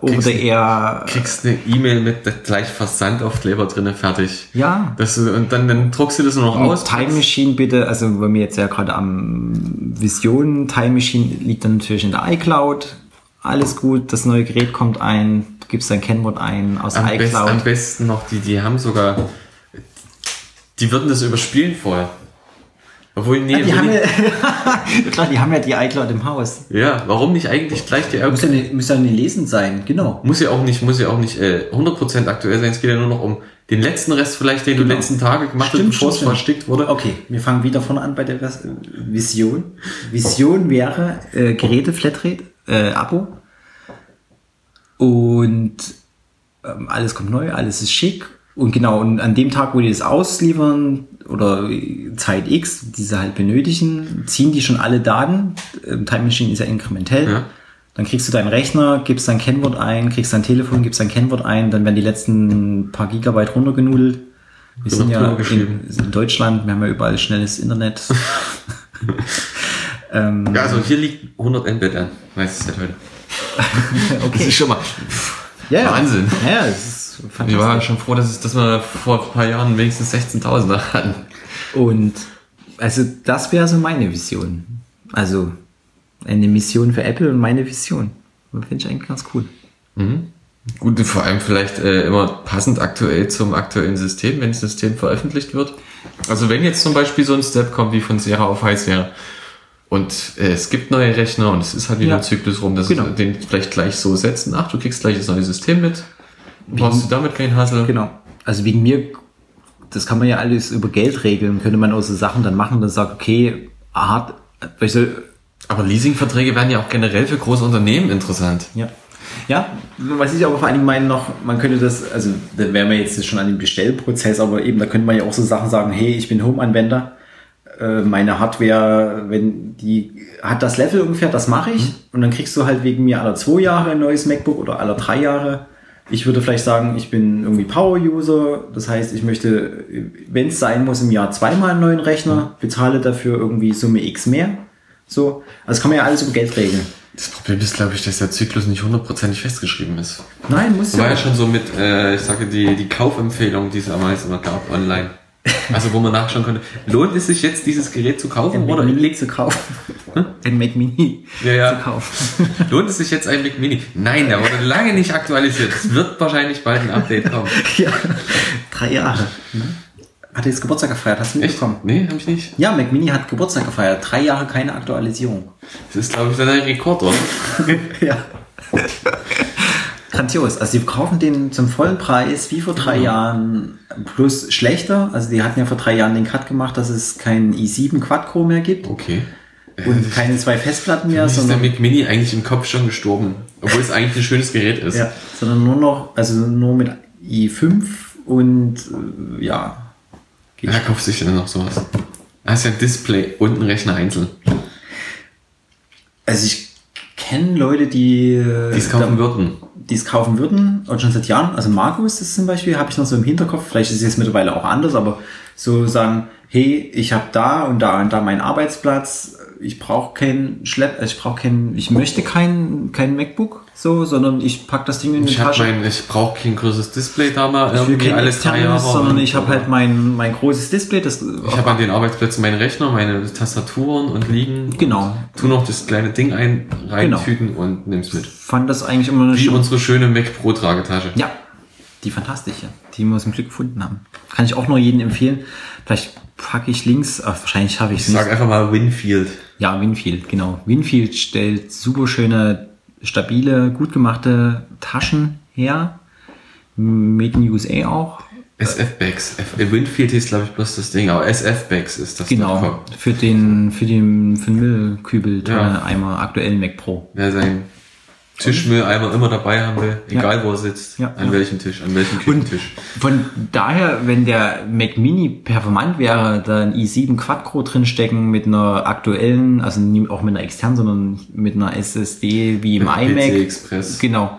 Kriegst du- Air. Kriegst eine E-Mail mit gleich Versandaufkleber drinne fertig. Ja. Das, und dann, dann druckst du das nur noch aus. Und Time Machine bitte, also wenn wir jetzt ja gerade am Vision, Time Machine liegt dann natürlich in der iCloud. Alles gut, das neue Gerät kommt ein, du gibst dein Kennwort ein aus Am, best, iCloud. am besten noch, die, die haben sogar, die würden das überspielen vorher. Obwohl, nee, die will haben ja, klar, die haben ja die iCloud im Haus. ja, warum nicht eigentlich gleich die Muss ja, nicht, muss ja nicht lesend sein, genau. Muss ja auch nicht, muss ja auch nicht äh, 100% aktuell sein. Es geht ja nur noch um Den letzten Rest vielleicht, den du Genau. letzten Tage gemacht hast, bevor es verstickt wurde. Okay, wir fangen wieder vorne an bei der Vision. Vision wäre äh, Geräte Flatrate, äh, Abo. Und ähm, alles kommt neu, alles ist schick. Und genau, und an dem Tag, wo die das ausliefern oder Zeit X, die sie halt benötigen, ziehen die schon alle Daten. Ähm, Time Machine ist ja inkrementell. Ja. Dann kriegst du deinen Rechner, gibst dein Kennwort ein, kriegst dein Telefon, gibst dein Kennwort ein, dann werden die letzten paar Gigabyte runtergenudelt. Wir sind ja in, in Deutschland, wir haben ja überall schnelles Internet. ähm, Ja, also hier liegt 100 Mbit an. Weiß es seit heute. Das okay. ist schon mal Ja. Wahnsinn. Ja, ja, das ist Ich fantastisch. war schon froh, dass, es, dass wir vor ein paar Jahren wenigstens 16.000 hatten. Und also das wäre so meine Vision. Also eine Mission für Apple und meine Vision. Finde ich eigentlich ganz cool. Gut, vor allem vielleicht äh, immer passend aktuell zum aktuellen System, wenn das System veröffentlicht wird. Also wenn jetzt zum Beispiel so ein Step kommt wie von Sierra auf High Sierra und äh, es gibt neue Rechner und es ist halt wieder Ja. ein Zyklus rum, dass Genau. wir den vielleicht gleich so setzen. Ach, du kriegst gleich das neue System mit. Brauchst du damit keinen Hassel? Genau. Also wegen mir, das kann man ja alles über Geld regeln, könnte man auch so Sachen dann machen, dass sagt, okay, hart, weißt du, Aber Leasingverträge wären ja auch generell für große Unternehmen interessant. Ja. Ja, was ich aber vor Dingen meine noch, man könnte das, also da wären wir jetzt schon an dem Bestellprozess, aber eben da könnte man ja auch so Sachen sagen, hey, ich bin Home-Anwender, äh, meine Hardware, wenn die hat das Level ungefähr, das mache ich und dann kriegst du halt wegen mir aller zwei Jahre ein neues MacBook oder aller drei Jahre. Ich würde vielleicht sagen, ich bin irgendwie Power-User, das heißt, ich möchte, wenn es sein muss, im Jahr zweimal einen neuen Rechner, bezahle dafür irgendwie Summe X mehr. So, also kann man ja alles über Geld regeln. Das Problem ist, glaube ich, dass der Zyklus nicht hundertprozentig festgeschrieben ist. Nein, muss Das war ja schon so mit, äh, ich sage, die, die Kaufempfehlung, die es damals immer gab, online. Also wo man nachschauen konnte, lohnt es sich jetzt, dieses Gerät zu kaufen Ein oder Mac Mini zu kaufen. Ein Mac Mini Ja, ja. zu kaufen. lohnt es sich jetzt ein Mac Mini? Nein, der wurde lange nicht aktualisiert. Es wird wahrscheinlich bald ein Update kommen. ja, drei Jahre. Hat er jetzt Geburtstag gefeiert? Hast du Echt? mitbekommen? Nee, habe ich nicht. Ja, Mac Mini hat Geburtstag gefeiert. Drei Jahre keine Aktualisierung. Das ist, glaube ich, dann ein Rekord, oder? ja. Grandios. Also sie kaufen den zum vollen Preis, wie vor drei Jahren, plus schlechter. Also die hatten ja vor drei Jahren den Cut gemacht, dass es keinen i7 Quad-Core mehr gibt Okay. und keine zwei Festplatten mehr, Ist der sondern, Mac Mini eigentlich im Kopf schon gestorben? Obwohl es eigentlich ein schönes Gerät ist. ja, sondern nur noch, also nur mit i5 und äh, ja, Wer kauft sich denn noch sowas? Da ist ja ein Display und ein Rechner einzeln. Also ich kenne Leute, die äh, Die es kaufen würden. Die es kaufen würden und schon seit Jahren. Also Markus ist zum Beispiel, habe ich noch so im Hinterkopf. Vielleicht ist es jetzt mittlerweile auch anders, aber so sagen, hey, ich habe da und da und da meinen Arbeitsplatz. Ich brauche kein Schlepp, also ich brauche kein, ich möchte kein kein MacBook so, sondern ich pack das Ding in die Ich, Tasche. mein, ich brauche kein größeres Display da mal ich irgendwie kein alle drei Jahre. sondern ich habe halt mein mein großes Display. Das Ich habe an den Arbeitsplätzen meinen Rechner, meine Tastaturen und liegen. genau. Tu noch das kleine Ding ein, reintüten und nimm's mit. Fand das eigentlich immer eine Wie schöne- unsere schöne Mac Pro Tragetasche. Ja, die fantastische, die wir zum Glück gefunden haben. Kann ich auch nur jedem empfehlen. Vielleicht packe ich links, ach, wahrscheinlich schaffe ich Ich es nicht. sag einfach mal Winfield. Ja, Winfield, genau. Winfield stellt super schöne, stabile, gut gemachte Taschen her. Made in USA auch. SF-Bags. Äh, Winfield hieß, glaube ich, bloß das Ding, aber SF-Bags ist das. Genau. Für den, für den, für den Müllkübel, Ja. Eimer aktuellen Mac Pro. Wer seinen Tischmülleimer immer dabei haben will, egal wo er sitzt, Ja, an ja. welchem Tisch, an welchem Küchentisch. Von daher, wenn der Mac Mini performant wäre, da ein i7 Quad-Core drinstecken mit einer aktuellen, also auch mit einer externen, sondern mit einer SSD wie im Mit iMac. PC Express. Genau.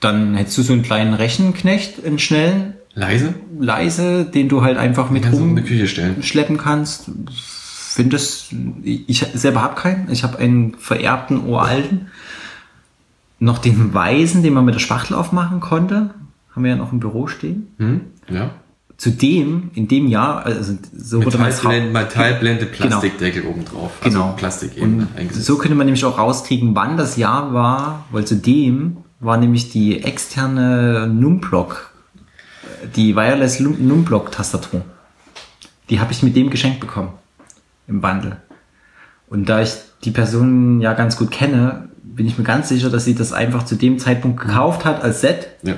Dann hättest du so einen kleinen Rechenknecht, einen schnellen, Leise? leise, den du halt einfach mit rum Küche stellen. schleppen kannst. Finde das, ich selber habe keinen. Ich habe einen vererbten uralten. Noch den weißen, den man mit der Spachtel aufmachen konnte. Haben wir ja noch im Büro stehen. Hm? Ja. Zudem, in dem Jahr, also so wurde man Metallblende, Metallblende, Plastikdeckel oben drauf. Genau. Also Plastikebene Und eingesetzt. so könnte man nämlich auch rauskriegen, wann das Jahr war, weil zudem war nämlich die externe Numblock, die Wireless Num- Numblock-Tastatur. Die habe ich mit dem geschenkt bekommen. Im Bundle. Und da ich die Person ja ganz gut kenne, bin ich mir ganz sicher, dass sie das einfach zu dem Zeitpunkt gekauft hat als Set ja.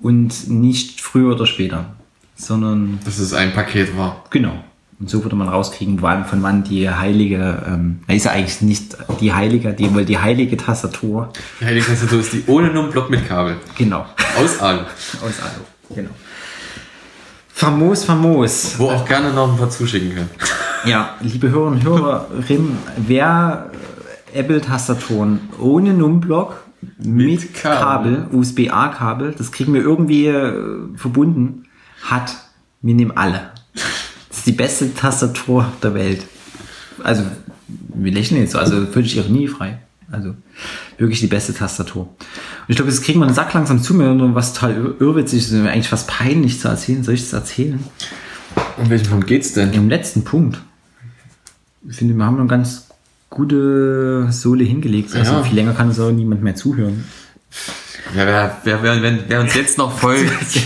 und nicht früher oder später. sondern Dass es ein Paket war. genau. Und so würde man rauskriegen, wann, von wann die heilige, ähm, ist ja eigentlich nicht die heilige, die, weil die heilige Tastatur, Die heilige Tastatur ist die ohne Numblock mit Kabel. genau, Aus Alu. aus Alu, genau. Famos, famos. Wo auch gerne noch ein paar zuschicken können. Ja, liebe Hörer und Hörerinnen, wer Apple-Tastaturen ohne Numblock mit, Mit Kabel. Kabel, USB-A-Kabel, das kriegen wir irgendwie äh, verbunden, hat, wir nehmen alle. Das ist die beste Tastatur der Welt. Also, wir lächeln jetzt so, also völlig ironiefrei. Also, wirklich die beste Tastatur. Und ich glaube, jetzt kriegen wir einen Sack langsam zu mir und was total ir- irrwitzig ist, eigentlich fast peinlich zu erzählen. Soll ich das erzählen? Um welchen Punkt geht's denn? Im letzten Punkt. Ich finde, wir haben eine ganz gute Sohle hingelegt. Also Ja. viel länger kann so niemand mehr zuhören. Ja, wer, wer, wer, wer, uns jetzt noch folgt,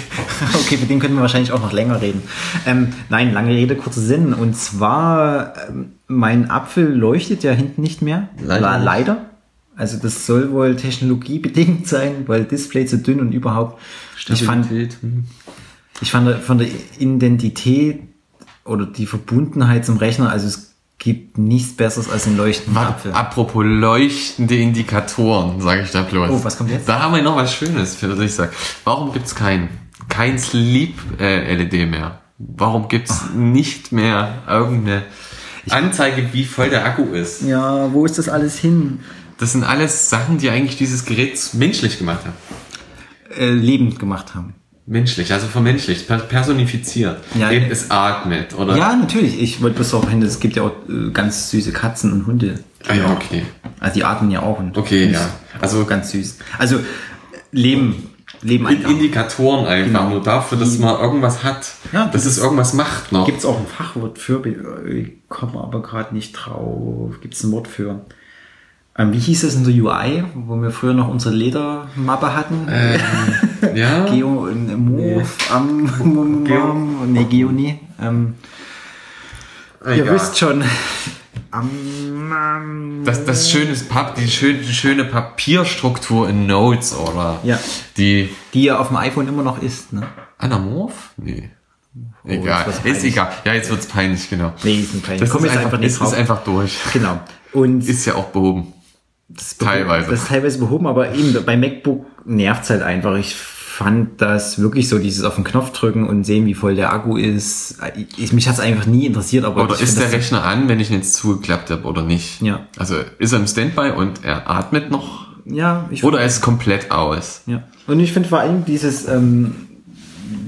Okay, für den können wir wahrscheinlich auch noch länger reden. Ähm, nein, lange Rede, kurzer Sinn. Und zwar, ähm, mein Apfel leuchtet ja hinten nicht mehr. Leider leider. Also das soll wohl technologiebedingt sein, weil Display zu dünn und überhaupt. Ich fand, Stabilität, hm. ich fand von der Identität oder die Verbundenheit zum Rechner, also es gibt nichts Besseres als einen leuchtenden Apfel. Apropos leuchtende Indikatoren, sage ich da bloß. Oh, was kommt jetzt? Da haben wir noch was Schönes, für das ich sage. Warum gibt's kein, kein Sleep-LED mehr? Warum gibt's nicht mehr irgendeine Anzeige, wie voll der Akku ist? Ja, wo ist das alles hin? Das sind alles Sachen, die eigentlich dieses Gerät menschlich gemacht haben. Äh, lebend gemacht haben. Menschlich, also vermenschlicht, per- personifiziert. Ja, Eben, es atmet, oder? Ja, natürlich. Ich wollte bloß darauf hin, es gibt ja auch äh, ganz süße Katzen und Hunde. Ah, ja, okay. Also die atmen ja auch. Und Okay, ja. Also ganz süß. Also äh, Leben, Leben In- einfach. Indikatoren einfach, Genau. nur dafür, dass man irgendwas hat. Ja, dass es irgendwas macht noch. Gibt es auch ein Fachwort für? Ich komme aber gerade nicht drauf. Gibt es ein Wort für? Ähm, wie hieß es in der UI, wo wir früher noch unsere Ledermappe hatten? Ähm, ja. Geo, Move, am, Geo. nee, Geo, nee. Ähm, ihr Egal. wisst schon. Das, das schöne Pap die, schön, schöne Papierstruktur in Notes oder Ja. die die ja auf dem iPhone immer noch ist, ne? Anamorph? Nee. Egal. jetzt wird's Ist egal. Ja, jetzt wird's peinlich, genau. Nee, ist ein Peinlich. Das Komm ist jetzt einfach, nicht ist einfach durch. Genau. Und Ist ja auch behoben. das ist teilweise. Das ist teilweise behoben, aber eben bei MacBook nervt's halt einfach. Ich fand das wirklich so, dieses auf den Knopf drücken und sehen, wie voll der Akku ist. Ich, mich hat's einfach nie interessiert, aber Oder ist der Rechner an, wenn ich ihn jetzt zugeklappt habe oder nicht? Ja. Also ist er im Standby und er atmet noch? Ja, ich Oder er ist komplett aus? Ja. Und ich finde vor allem dieses, ähm,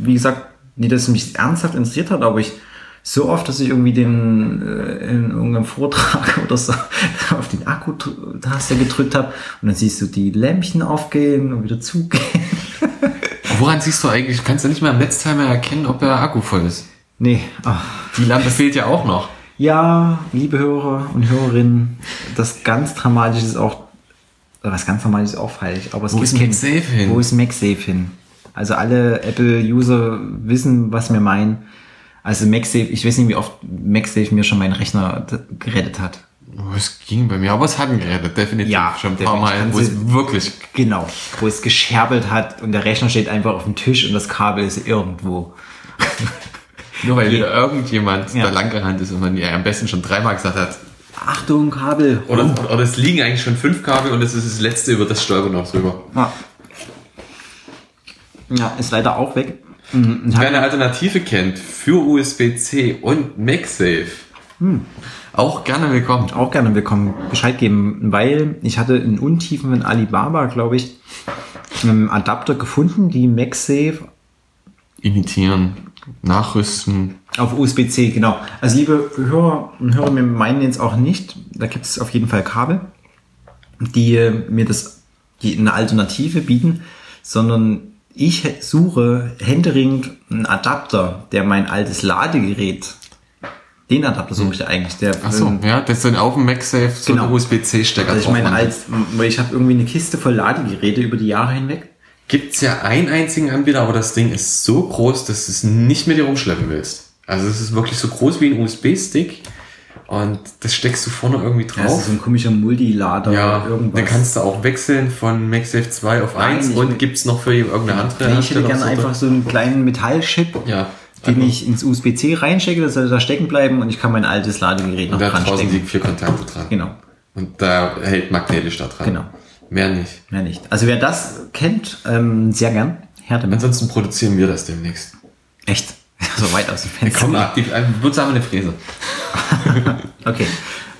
wie gesagt, nicht, dass es mich ernsthaft interessiert hat, aber ich so oft, dass ich irgendwie den äh, in irgendeinem Vortrag oder so auf den Akku-Taste gedrückt habe und dann siehst du die Lämpchen aufgehen und wieder zugehen. Woran siehst du eigentlich, kannst du nicht mehr am Netzteil mehr erkennen, ob der Akku voll ist? Nee, ach. Die Lampe fehlt ja auch noch. Ja, liebe Hörer und Hörerinnen, das ganz Dramatische ist auch, was ganz Dramatisches ist auch falsch, aber es Wo ist MagSafe hin? Wo ist MagSafe hin? Also alle Apple-User wissen, was wir meinen. Also MagSafe, ich weiß nicht, wie oft MagSafe mir schon meinen Rechner gerettet hat. Oh, es ging bei mir, aber es hat gerettet, definitiv. Ja, schon ein paar. Mal, wo es wirklich. Genau, wo es gescherbelt hat und der Rechner steht einfach auf dem Tisch und das Kabel ist irgendwo. Nur weil wieder irgendjemand Ja. da lang gerannt ist und man ja am besten schon dreimal gesagt hat. Achtung, Kabel. Oder, oder es liegen eigentlich schon fünf Kabel und es ist das letzte über das stolpern noch drüber. Ja. ja, ist leider auch weg. Mhm, Wer eine Alternative kennt für USB-C und MagSafe, auch gerne willkommen. auch gerne willkommen Bescheid geben, weil ich hatte in Untiefen in Alibaba, glaube ich, einen Adapter gefunden, die MagSafe Imitieren, nachrüsten. auf USB-C, genau. Also liebe Hörer und Hörer, wir meinen jetzt auch nicht, da gibt es auf jeden Fall Kabel, die mir das, die eine Alternative bieten, sondern ich suche händeringend einen Adapter, der mein altes Ladegerät, den Adapter suche ich eigentlich, der Achso, ja, das sind auf dem MagSafe so Genau. ein USB-C-Stecker Also ich meine, als, weil ich habe irgendwie eine Kiste voll Ladegeräte über die Jahre hinweg. Gibt's ja einen einzigen Anbieter, aber das Ding ist so groß, dass du es nicht mit dir rumschleppen willst. Also es ist wirklich so groß wie ein USB-Stick und das steckst du vorne irgendwie Das ist drauf. so ein komischer Multilader Ja, oder irgendwas. dann kannst du auch wechseln von MagSafe 2 auf Nein, 1 ich und gibt's noch für irgendeine andere Nee, ich hätte gerne einfach so einen kleinen Metallchip, Ja, den Also- ich ins USB-C reinstecke, das soll da stecken bleiben und ich kann mein altes Ladegerät noch da dran stecken. liegen vier Kontakte dran. Genau, Und da hält magnetisch da dran. Genau. Mehr nicht. mehr nicht. Also wer das kennt, ähm, sehr gern. Her damit. Ansonsten produzieren wir das demnächst. Echt? So weit aus dem Fenster. kommen aktiv, ein, wird aber eine Fräse. Okay.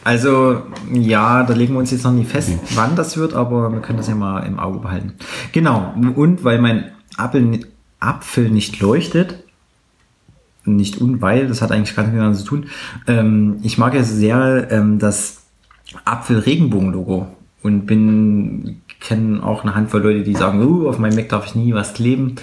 Also, ja, da legen wir uns jetzt noch nicht fest, wann das wird, aber wir können das ja mal im Auge behalten. Genau. Und weil mein Apfel, Apfel nicht leuchtet, nicht unweil, das hat eigentlich gar nichts miteinander zu tun. Ähm, ich mag ja sehr ähm, das Apfel-Regenbogen-Logo und bin, kenne auch eine Handvoll Leute, die sagen, uh, auf meinem Mac darf ich nie was kleben.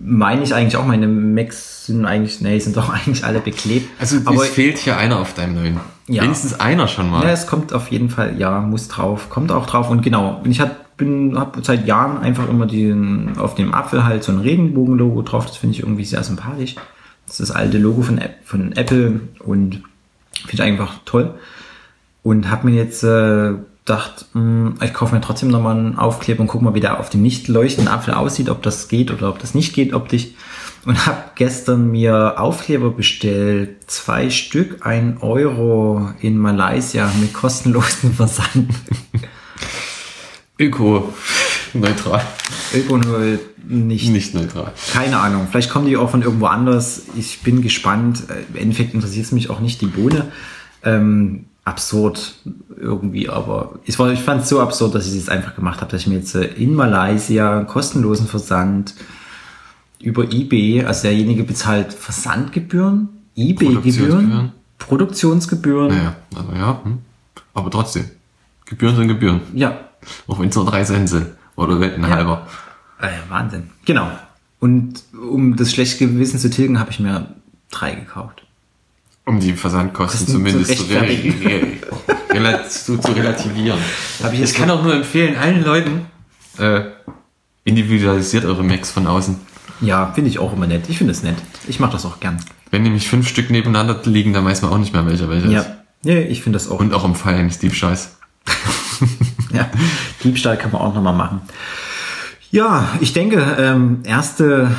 Meine ich eigentlich auch, meine Macs sind eigentlich, nee, sind doch eigentlich alle beklebt. Also aber es fehlt hier einer auf deinem neuen. Ja. Wenigstens einer schon mal. ja, es kommt auf jeden Fall, ja, muss drauf, kommt auch drauf. Und genau, und ich hab, bin, habe seit Jahren einfach immer den, auf dem Apfel halt so ein Regenbogen-Logo drauf. Das finde ich irgendwie sehr sympathisch. Das ist das alte Logo von, App- von Apple und finde ich einfach toll. Und habe mir jetzt äh, gedacht, mh, ich kaufe mir trotzdem nochmal einen Aufkleber und guck mal, wie der auf dem nicht leuchtenden Apfel aussieht, ob das geht oder ob das nicht geht optisch. Und habe gestern mir Aufkleber bestellt, zwei Stück, ein Euro in Malaysia mit kostenlosen Versand. Öko. Neutral. Öko null nicht. Nicht neutral. Keine Ahnung. Vielleicht kommen die auch von irgendwo anders. Ich bin gespannt. Im Endeffekt interessiert es mich auch nicht die Bohne. Ähm, absurd irgendwie, aber war, ich fand es so absurd, dass ich es jetzt einfach gemacht habe, dass ich mir jetzt äh, in Malaysia kostenlosen Versand über eBay, also derjenige bezahlt Versandgebühren, eBay-Gebühren, Produktionsgebühren. Produktionsgebühren. Naja, also ja. Hm. Aber trotzdem. Gebühren sind Gebühren. Ja, Auch wenn es nur drei Cent sind. Oder ein halber. äh, Wahnsinn. Genau. Und um das schlechte Gewissen zu tilgen, habe ich mir drei gekauft. Um die Versandkosten Kosten zumindest zu zu, re zu, zu relativieren. Hab ich ich kann auch nur empfehlen, allen Leuten, äh, individualisiert eure Macs von außen. Ja, finde ich auch immer nett. Ich finde es nett. Ich mache das auch gern. Wenn nämlich fünf Stück nebeneinander liegen, dann weiß man auch nicht mehr, welcher welcher Ja. ist. Ja, ich finde das auch. Und auch im Fall eines Diebstahls. Ja, Diebstahl kann man auch nochmal machen. Ja, ich denke, ähm, erste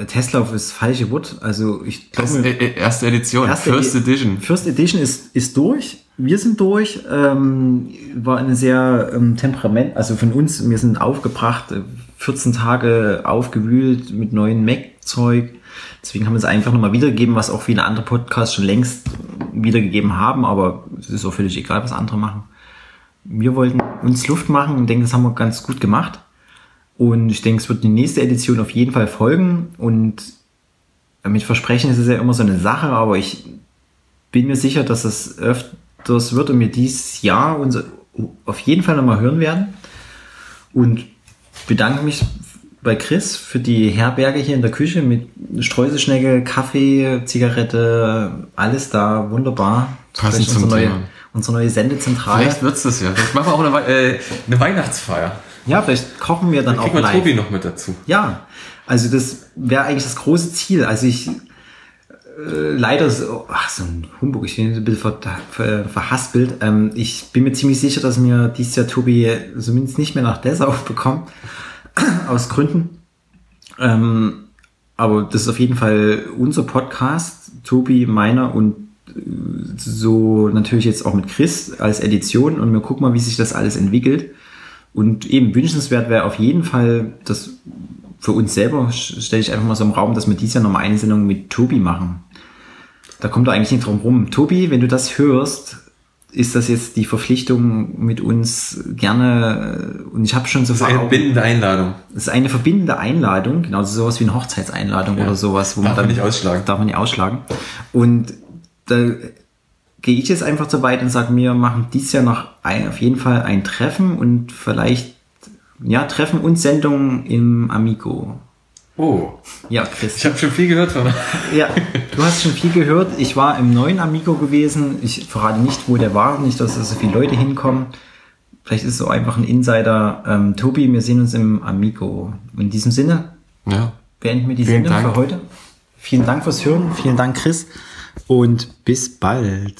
äh, Testlauf ist falsche Wort. Also ich glaube, ist, äh, erste Edition, Erste First Edi- Edition. First Edition ist, ist durch. Wir sind durch. Ähm, war eine sehr ähm, Temperament, also von uns, wir sind aufgebracht, äh, 14 Tage aufgewühlt mit neuen Mac-Zeug. Deswegen haben wir es einfach nochmal wiedergegeben, was auch viele andere Podcasts schon längst wiedergegeben haben, aber es ist auch völlig egal, was andere machen. Wir wollten uns Luft machen und denke, das haben wir ganz gut gemacht. Und ich denke, es wird die nächste Edition auf jeden Fall folgen. Und mit Versprechen ist es ja immer so eine Sache, aber ich bin mir sicher, dass es öfters wird und wir dieses Jahr uns auf jeden Fall nochmal hören werden. Und bedanke mich bei Chris für die Herberge hier in der Küche mit Streuselschnecke, Kaffee, Zigarette, alles da, wunderbar. Passend zum Thema. Unsere neue Sendezentrale. Vielleicht wird's das ja. Vielleicht machen wir auch eine, äh, eine Weihnachtsfeier. Ja, vielleicht kochen wir dann auch Kriegen wir live. Tobi noch mit dazu. Ja, also das wäre eigentlich das große Ziel. Also ich äh, leider so, ach so ein Humbug, ich bin ein bisschen ver, ver, verhaspelt. Ähm, ich bin mir ziemlich sicher, dass mir dieses Jahr Tobi zumindest nicht mehr nach Dessau bekommt, aus Gründen. Ähm, aber das ist auf jeden Fall unser Podcast, Tobi, meiner und so natürlich jetzt auch mit Chris als Edition und wir gucken mal, wie sich das alles entwickelt. Und eben wünschenswert wäre auf jeden Fall, dass für uns selber stelle ich einfach mal so im Raum, dass wir dieses Jahr nochmal eine Sendung mit Tobi machen. Da kommt er eigentlich nicht drum rum. Tobi, wenn du das hörst, ist das jetzt die Verpflichtung mit uns gerne, äh, und ich habe schon so Das ist eine Augen- bindende Einladung. das ist eine verbindende Einladung, genau sowas wie eine Hochzeitseinladung Ja. oder sowas, wo Darf man man dann nicht ausschlagen. Darf man nicht ausschlagen. Und da gehe ich jetzt einfach so weit und sage, wir machen dieses Jahr noch ein, auf jeden Fall ein Treffen und vielleicht ja Treffen und Sendung im Amigo. Oh, Ja, ich Chris. habe schon viel gehört von Ja, du hast schon viel gehört. Ich war im neuen Amigo gewesen. Ich verrate nicht, wo der war, nicht, dass da so viele Leute hinkommen. Vielleicht ist es so einfach ein Insider. Ähm, Tobi, wir sehen uns im Amigo. In diesem Sinne, Ja. beenden wir die Vielen Sendung Dank. für heute. Vielen Dank fürs Hören, vielen Dank Chris und bis bald.